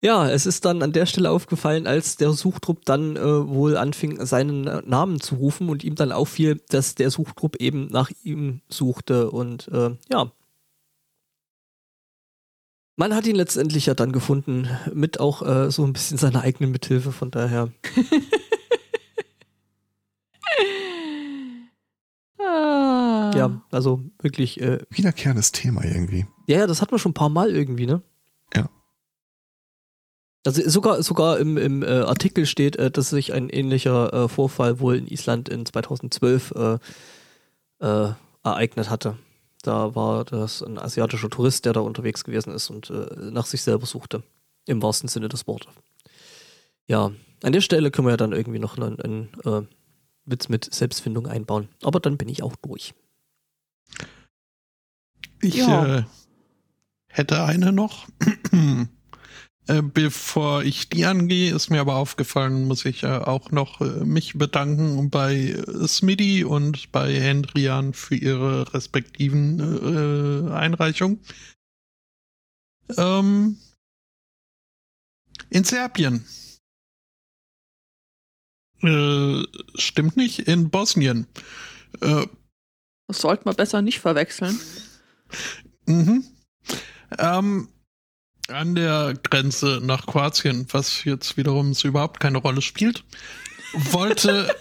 Ja, es ist dann an der Stelle aufgefallen, als der Suchtrupp dann äh, wohl anfing, seinen äh, Namen zu rufen und ihm dann auffiel, dass der Suchtrupp eben nach ihm suchte und äh, ja. Man hat ihn letztendlich ja dann gefunden, mit auch äh, so ein bisschen seiner eigenen Mithilfe, von daher. Ah. [laughs] Ja, also wirklich, äh, Wiederkehrendes Thema irgendwie. ja, ja, das hatten wir schon ein paar Mal irgendwie, ne? Ja. Also sogar, sogar im, im äh, Artikel steht, äh, dass sich ein ähnlicher äh, Vorfall wohl in Island in 2012 äh, äh, ereignet hatte. Da war das ein asiatischer Tourist, der da unterwegs gewesen ist und äh, nach sich selber suchte. Im wahrsten Sinne des Wortes. Ja, an der Stelle können wir ja dann irgendwie noch einen, einen äh, Witz mit Selbstfindung einbauen. Aber dann bin ich auch durch. Ich Ja. äh, hätte eine noch. Äh, bevor ich die angehe, ist mir aber aufgefallen, muss ich äh, auch noch äh, mich bedanken bei äh, Smitty und bei Hendrian für ihre respektiven äh, Einreichungen. Ähm, in Serbien. Äh, stimmt nicht, in Bosnien. Das sollte man besser nicht verwechseln. Mhm. Ähm, an der Grenze nach Kroatien, was jetzt wiederum so überhaupt keine Rolle spielt, wollte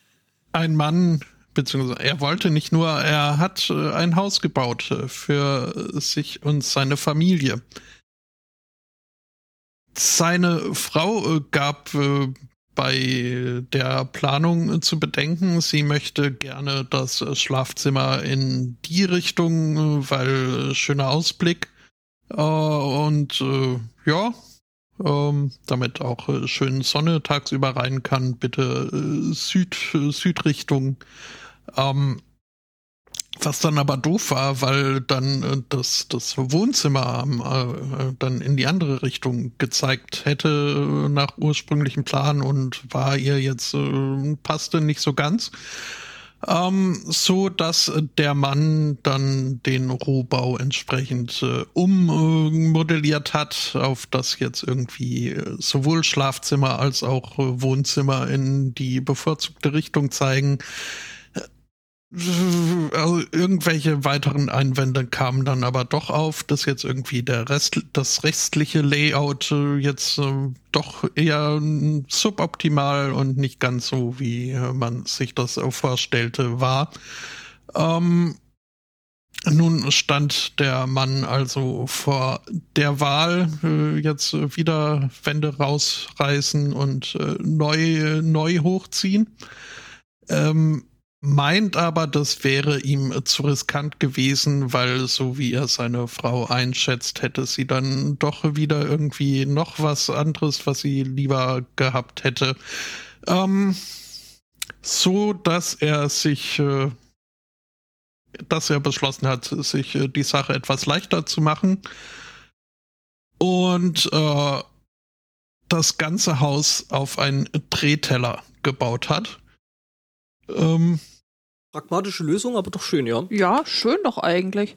[laughs] ein Mann, beziehungsweise er wollte nicht nur, er hat äh, ein Haus gebaut äh, für sich und seine Familie. Seine Frau äh, gab bei der Planung zu bedenken, sie möchte gerne das Schlafzimmer in die Richtung, weil schöner Ausblick. Äh, und äh, ja, ähm, damit auch äh, schön Sonne tagsüber rein kann, bitte äh, Süd, äh, Südrichtung. Ähm, was dann aber doof war, weil dann äh, das, das Wohnzimmer ähm, äh, dann in die andere Richtung gezeigt hätte äh, nach ursprünglichem Plan und war ihr jetzt, äh, passte nicht so ganz. Ähm, so dass der Mann dann den Rohbau entsprechend äh, ummodelliert hat, auf das jetzt irgendwie äh, sowohl Schlafzimmer als auch äh, Wohnzimmer in die bevorzugte Richtung zeigen. Also irgendwelche weiteren Einwände kamen dann aber doch auf, dass jetzt irgendwie der Rest, das restliche Layout äh, jetzt äh, doch eher suboptimal und nicht ganz so, wie äh, man sich das vorstellte, war. Ähm, nun stand der Mann also vor der Wahl, äh, jetzt wieder Wände rausreißen und äh, neu, neu hochziehen. Ähm, meint aber, das wäre ihm zu riskant gewesen, weil so wie er seine Frau einschätzt, hätte sie dann doch wieder irgendwie noch was anderes, was sie lieber gehabt hätte. Ähm, so dass er sich, äh, dass er beschlossen hat, sich äh, die Sache etwas leichter zu machen und äh, das ganze Haus auf einen Drehteller gebaut hat. Ähm, Pragmatische Lösung, aber doch schön, ja. Ja, schön doch eigentlich.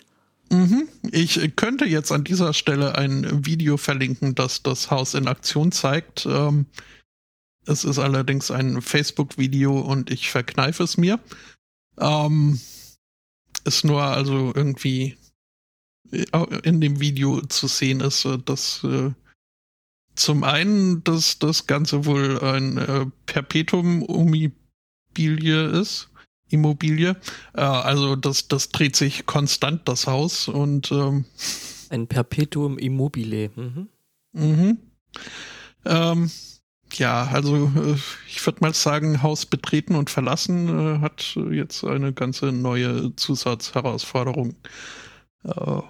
Mhm. Ich könnte jetzt an dieser Stelle ein Video verlinken, das das Haus in Aktion zeigt. Ähm, es ist allerdings ein Facebook-Video und ich verkneife es mir. Ähm, ist nur also irgendwie in dem Video zu sehen ist, äh, dass äh, zum einen, dass das Ganze wohl ein äh, Perpetuum Immobilie ist. Immobilie. Äh, also das, das dreht sich konstant, das Haus. Und ähm, ein Perpetuum immobile. Mhm. Mhm. Ähm, ja, also äh, ich würde mal sagen, Haus betreten und verlassen äh, hat jetzt eine ganze neue Zusatzherausforderung. Äh,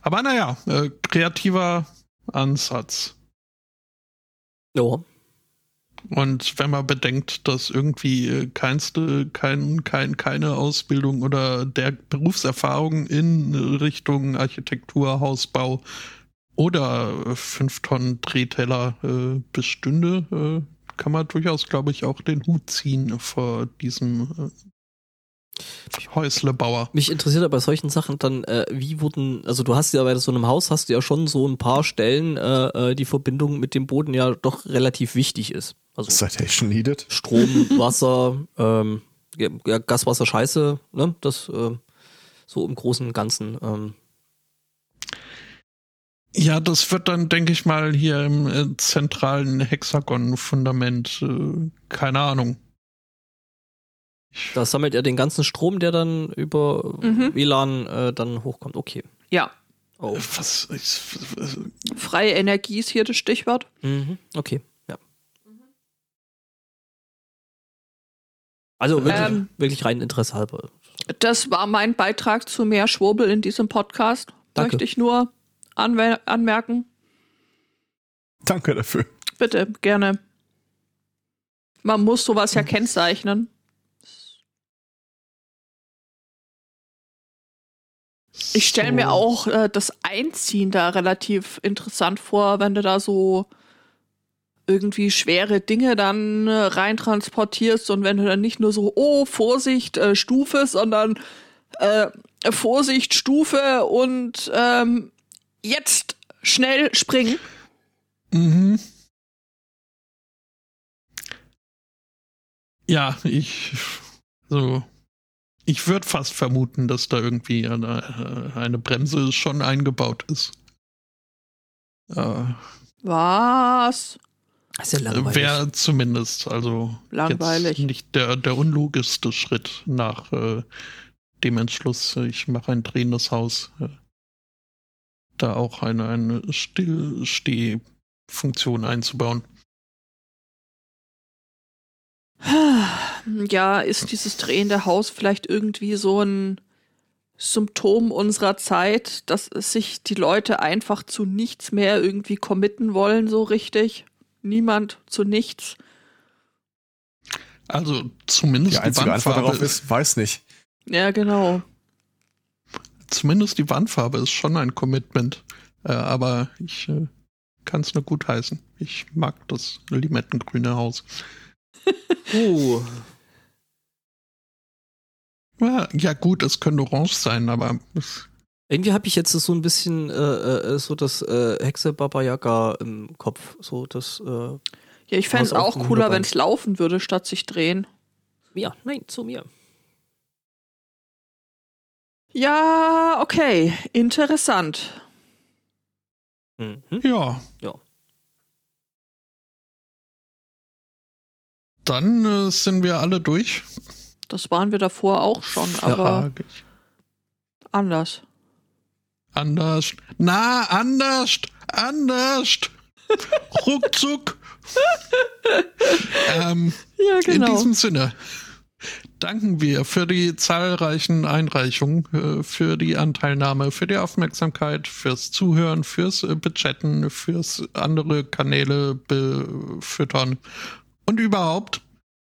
aber naja, äh, kreativer Ansatz. Ja. Und wenn man bedenkt, dass irgendwie äh, keinste, kein, kein, keine Ausbildung oder der Berufserfahrung in Richtung Architektur, Hausbau oder 5 Tonnen Drehteller äh, bestünde, äh, kann man durchaus, glaube ich, auch den Hut ziehen vor diesem äh, Häuslebauer. Mich interessiert aber bei solchen Sachen dann, äh, wie wurden, also du hast ja bei so einem Haus hast du ja schon so ein paar Stellen, äh, äh die Verbindung mit dem Boden ja doch relativ wichtig ist. Also Citation needed. Strom, Wasser, ähm, ja, Gas, Wasser, Scheiße, ne? Das äh, so im Großen und Ganzen. Ähm. Ja, das wird dann, denke ich mal, hier im äh, zentralen Hexagon-Fundament, äh, keine Ahnung. Da sammelt er den ganzen Strom, der dann über mhm. WLAN äh, dann hochkommt. Okay. Ja. Oh. Was, ich, Freie Energie ist hier das Stichwort. Mhm. Okay. Also wirklich, ähm, wirklich rein Interesse halber. Das war mein Beitrag zu mehr Schwurbel in diesem Podcast. Danke. Möchte ich nur anwer anmerken. Danke dafür. Bitte, gerne. Man muss sowas ja kennzeichnen. Ich stelle so. mir auch äh, das Einziehen da relativ interessant vor, wenn du da so irgendwie schwere Dinge dann äh, reintransportierst und wenn du dann nicht nur so, oh, Vorsicht, äh, Stufe, sondern äh, Vorsicht, Stufe und ähm, jetzt schnell springen. Mhm. Ja, ich so. Ich würde fast vermuten, dass da irgendwie eine, äh, eine Bremse schon eingebaut ist. Äh, Was? Das ist ja langweilig. Wäre zumindest, also langweilig. nicht der, der unlogischste Schritt nach äh, dem Entschluss, ich mache ein drehendes Haus, äh, da auch eine, eine Stillstehfunktion einzubauen. [sighs] [sighs] Ja, ist dieses drehende Haus vielleicht irgendwie so ein Symptom unserer Zeit, dass sich die Leute einfach zu nichts mehr irgendwie committen wollen, so richtig? niemand zu nichts. Also zumindest die, einzige die Antwort darauf ist, weiß nicht. Ja, genau. Zumindest die Wandfarbe ist schon ein Commitment. Äh, aber ich äh, kann es nur gut heißen. Ich mag das limettengrüne Haus. [laughs] uh. Ja, ja gut, es könnte orange sein, aber Irgendwie habe ich jetzt so ein bisschen äh, äh, so das äh, Hexe Baba Yaga im Kopf. So das, äh, Ja, ich fände es auch cooler, wenn es laufen würde, statt sich drehen. mir, nein, zu mir. Ja, okay. Interessant. Mhm. ja. Ja. Dann äh, sind wir alle durch. Das waren wir davor auch schon, aber ich. anders. Anders. Na, anders. Anders. [laughs] Ruckzuck. ähm, Ja, In genau. diesem Sinne danken wir für die zahlreichen Einreichungen, äh, für die Anteilnahme, für die Aufmerksamkeit, fürs Zuhören, fürs äh, Bechatten, fürs andere Kanäle befüttern und überhaupt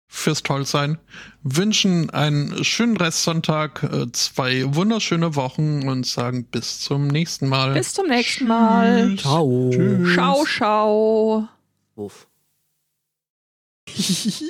fürs Tollsein. Wünschen einen schönen Restsonntag, äh, zwei wunderschöne Wochen und sagen bis zum nächsten Mal. Bis zum nächsten Mal. Tschüss. Ciao. Tschüss. Schau, schau. Uff. [laughs]